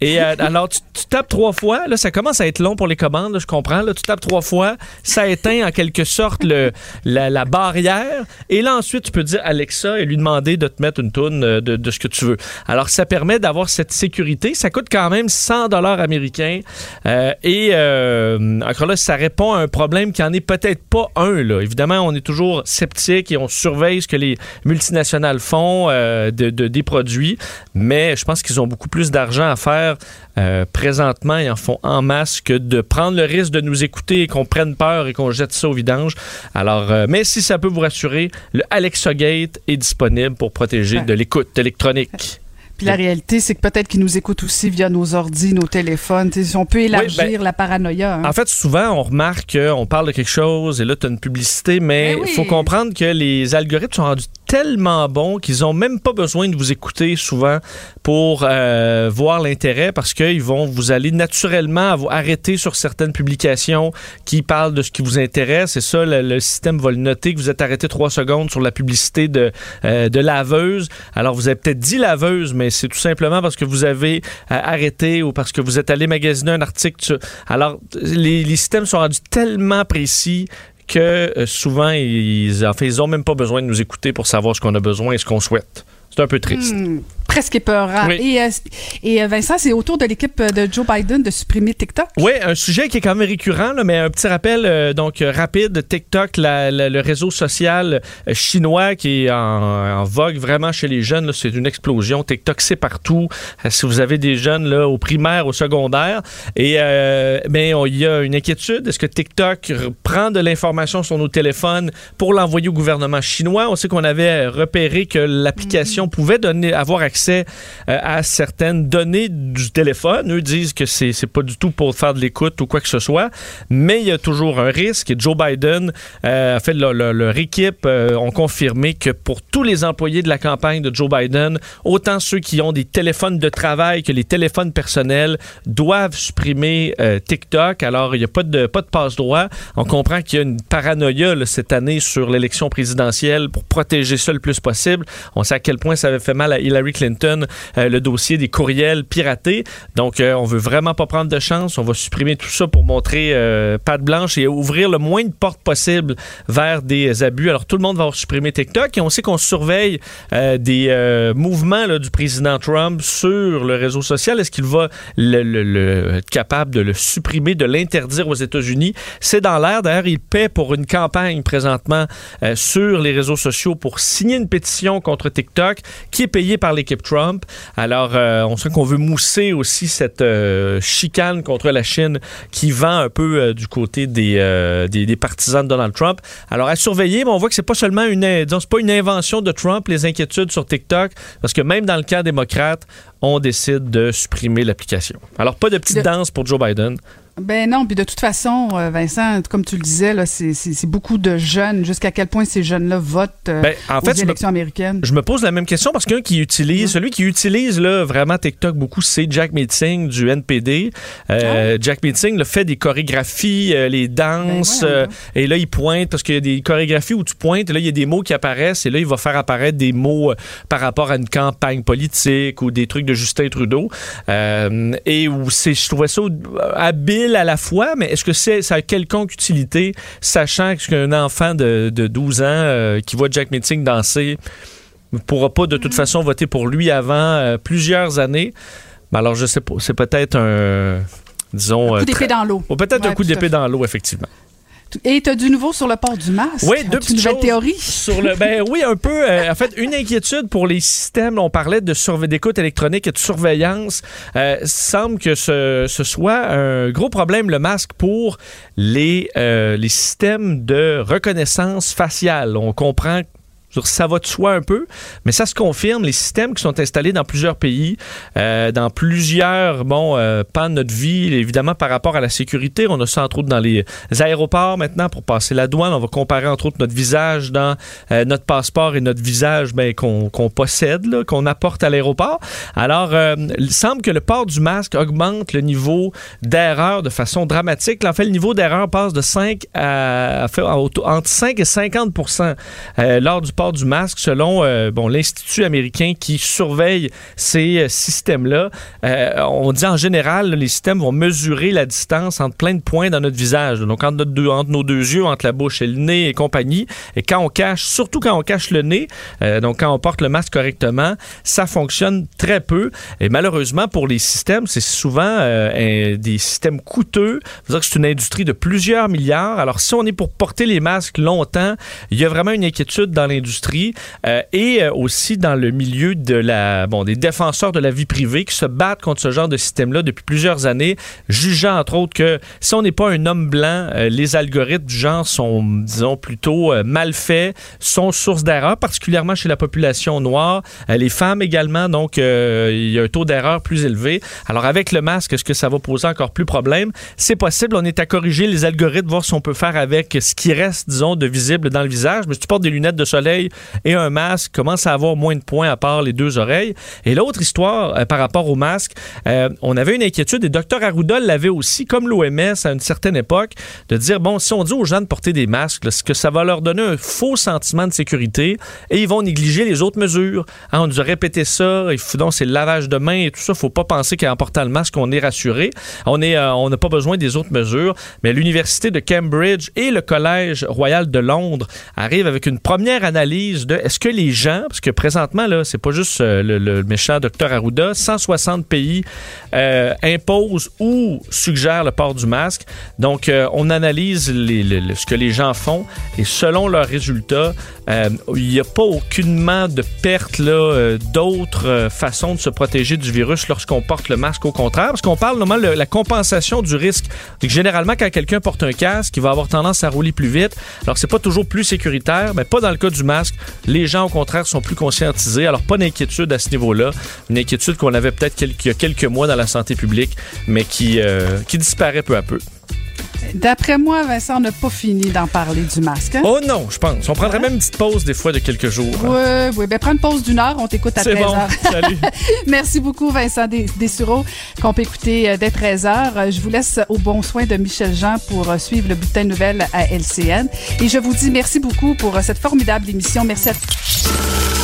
Et euh, alors, tu, tapes trois fois. Là, ça commence à être long pour les commandes, je comprends. Là, tu tapes trois fois. Ça éteint en quelque sorte le, la, barrière. Et là, ensuite, tu peux dire Alexa et lui demander de te mettre une toune euh, de, de ce que tu veux. Alors, ça permet d'avoir cette sécurité. Ça coûte quand même 100 dollars américains. Euh, et encore là, ça répond à un problème qui en est peut-être pas un. Là. Évidemment, on est toujours sceptique et on surveille ce que les multinationales font euh, de, des produits, mais je pense qu'ils ont beaucoup plus d'argent à faire euh, présentement et en font en masse que de prendre le risque de nous écouter et qu'on prenne peur et qu'on jette ça au vidange. Alors, euh, mais si ça peut vous rassurer, le Alexa Gate est disponible pour protéger de l'écoute électronique. Puis la réalité, c'est que peut-être qu'ils nous écoutent aussi via nos ordis, nos téléphones. si on peut élargir ben, la paranoïa. Hein. En fait, souvent, on remarque qu'on parle de quelque chose et là, tu as une publicité, mais ben il faut comprendre que les algorithmes sont rendus tellement bons qu'ils n'ont même pas besoin de vous écouter souvent pour euh, voir l'intérêt parce qu'ils vont vous aller naturellement vous arrêter sur certaines publications qui parlent de ce qui vous intéresse et ça, le, système va le noter que vous êtes arrêté trois secondes sur la publicité de, euh, de laveuse. Alors, vous avez peut-être dit laveuse, mais c'est tout simplement parce que vous avez euh, arrêté ou parce que vous êtes allé magasiner un article. Alors, les, systèmes sont rendus tellement précis que souvent, ils, en fait, ils ont même pas besoin de nous écouter pour savoir ce qu'on a besoin et ce qu'on souhaite. C'est un peu triste. Hmm presque épeurant. Et, euh, et euh, Vincent, c'est autour de l'équipe de Joe Biden de supprimer TikTok? Oui, un sujet qui est quand même récurrent, mais un petit rappel euh, donc rapide. TikTok, le réseau social chinois qui est en, vogue vraiment chez les jeunes, c'est une explosion. TikTok, c'est partout. si vous avez des jeunes là, au primaire, au secondaire, et mais il y a une inquiétude. Est-ce que TikTok prend de l'information sur nos téléphones pour l'envoyer au gouvernement chinois? On sait qu'on avait repéré que l'application mm-hmm. pouvait donner, avoir accès euh, à certaines données du téléphone. Eux disent que c'est, pas du tout pour faire de l'écoute ou quoi que ce soit, mais il y a toujours un risque. Joe Biden, euh, fait, leur, équipe euh, ont confirmé que pour tous les employés de la campagne de Joe Biden, autant ceux qui ont des téléphones de travail que les téléphones personnels, doivent supprimer TikTok. Alors, il n'y a pas de, pas de passe-droit. On comprend qu'il y a une paranoïa cette année sur l'élection présidentielle pour protéger ça le plus possible. On sait à quel point ça avait fait mal à Hillary Clinton euh, le dossier des courriels piratés. Donc, euh, on veut vraiment pas prendre de chance. On va supprimer tout ça pour montrer euh, patte blanche et ouvrir le moins de portes possible vers des abus. Alors, tout le monde va supprimer TikTok et on sait qu'on surveille des mouvements du président Trump sur le réseau social. Est-ce qu'il va le, être capable de le supprimer, de l'interdire aux États-Unis? C'est dans l'air. D'ailleurs, il paie pour une campagne présentement sur les réseaux sociaux pour signer une pétition contre TikTok Qui est payé par l'équipe Trump. Alors, on sait qu'on veut mousser aussi cette chicane contre la Chine qui vend un peu du côté des, des, partisans de Donald Trump. Alors, à surveiller, mais on voit que c'est pas seulement une, c'est pas une invention de Trump, les inquiétudes sur TikTok, parce que même dans le cas démocrate, on décide de supprimer l'application. Alors, pas de petite danse pour Joe Biden. Ben non, puis de toute façon, euh, Vincent, comme tu le disais, là, c'est, beaucoup de jeunes. Jusqu'à quel point ces jeunes-là votent euh, ben, en aux élections américaines? Je me pose la même question parce qu'un qui utilise, celui qui utilise là, vraiment TikTok beaucoup, c'est Jack Meeting du NPD. Euh, ah. Jack Meeting le fait des chorégraphies, les danses, ben et là il pointe parce qu'il y a des chorégraphies où tu pointes, et là il y a des mots qui apparaissent, et là il va faire apparaître des mots par rapport à une campagne politique ou des trucs de Justin Trudeau. et où c'est, je trouvais ça habile à la fois, mais est-ce que c'est, ça a quelconque utilité, sachant qu'un enfant de, 12 ans euh, qui voit Jack Meeting danser ne pourra pas de toute mm. façon voter pour lui avant euh, plusieurs années? Ben alors, je sais pas. C'est peut-être un. Disons. Un coup d'épée dans l'eau. peut-être un coup d'épée dans l'eau, effectivement. Et tu as du nouveau sur le port du masque? Oui, deux petites choses. théorie? Sur le, ben oui, un peu. Euh, en fait, une inquiétude pour les systèmes. On parlait de d'écoute électronique et de surveillance. Euh, semble que ce, ce, soit un gros problème, le masque, pour les, euh, les systèmes de reconnaissance faciale. On comprend ça va de soi un peu, mais ça se confirme. Les systèmes qui sont installés dans plusieurs pays, euh, dans plusieurs bon, euh, pans de notre vie, évidemment par rapport à la sécurité. On a ça entre autres dans les aéroports maintenant pour passer la douane. On va comparer entre autres notre visage dans euh, notre passeport et notre visage ben, qu'on possède, qu'on apporte à l'aéroport. Alors, il semble que le port du masque augmente le niveau d'erreur de façon dramatique. En fait, le niveau d'erreur passe de 5 à, entre 5 et 50% lors du port du masque selon euh, bon, l'Institut américain qui surveille ces euh, systèmes-là. Euh, on dit en général, les systèmes vont mesurer la distance entre plein de points dans notre visage. Donc entre, entre nos deux yeux, entre la bouche et le nez et compagnie. Et quand on cache, surtout quand on cache le nez, donc quand on porte le masque correctement, ça fonctionne très peu. Et malheureusement, pour les systèmes, c'est souvent des systèmes coûteux. C'est une industrie de plusieurs milliards. Alors si on est pour porter les masques longtemps, il y a vraiment une inquiétude dans l'industrie euh, et euh, aussi dans le milieu de la, bon, des défenseurs de la vie privée qui se battent contre ce genre de système-là depuis plusieurs années, jugeant entre autres que si on n'est pas un homme blanc, euh, les algorithmes du genre sont, disons, plutôt mal faits, sont source d'erreur, particulièrement chez la population noire, les femmes également, donc il y a un taux d'erreur plus élevé. Alors avec le masque, est-ce que ça va poser encore plus problème? C'est possible, on est à corriger les algorithmes, voir si on peut faire avec ce qui reste, disons, de visible dans le visage. Mais si tu portes des lunettes de soleil, et un masque commence à avoir moins de points à part les deux oreilles. Et l'autre histoire euh, par rapport au masque, euh, on avait une inquiétude et Dr Arruda l'avait aussi, comme l'OMS à une certaine époque, de dire bon, si on dit aux gens de porter des masques, ce que ça va leur donner un faux sentiment de sécurité et ils vont négliger les autres mesures. Hein, on nous a répété ça, il donc c'est le lavage de main et tout ça. Faut pas penser qu'en portant le masque, on est rassuré. On est, euh, on n'a pas besoin des autres mesures. Mais l'université de Cambridge et le collège royal de Londres arrivent avec une première analyse de est-ce que les gens, parce que présentement, là, c'est pas juste euh, le, méchant docteur Arruda, 160 pays euh, imposent ou suggèrent le port du masque. Donc, euh, on analyse ce que les gens font et selon leurs résultats, il n'y a pas aucunement de perte d'autres façons de se protéger du virus lorsqu'on porte le masque. Au contraire, parce qu'on parle normalement de la compensation du risque. Généralement, quand quelqu'un porte un casque, il va avoir tendance à rouler plus vite. Alors, c'est pas toujours plus sécuritaire, mais pas dans le cas du masque. Les gens, au contraire, sont plus conscientisés. Alors, pas d'inquiétude à ce niveau-là. Une inquiétude qu'on avait peut-être il y a quelques mois dans la santé publique, mais qui, euh, qui disparaît peu à peu. D'après moi, Vincent, on n'a pas fini d'en parler du masque. Hein? Oh non, je pense. On prendrait même une petite pause des fois de quelques jours. Hein? Oui, oui. Ben, prends une pause d'une heure, on t'écoute à 13 bon. (laughs) Salut. (laughs) Merci beaucoup, Vincent Dessureau, qu'on peut écouter euh, dès 13 heures. Je vous laisse au bon soin de Michel Jean pour euh, suivre le bulletin de nouvelles à LCN. Et je vous dis merci beaucoup pour euh, cette formidable émission. Merci à tous.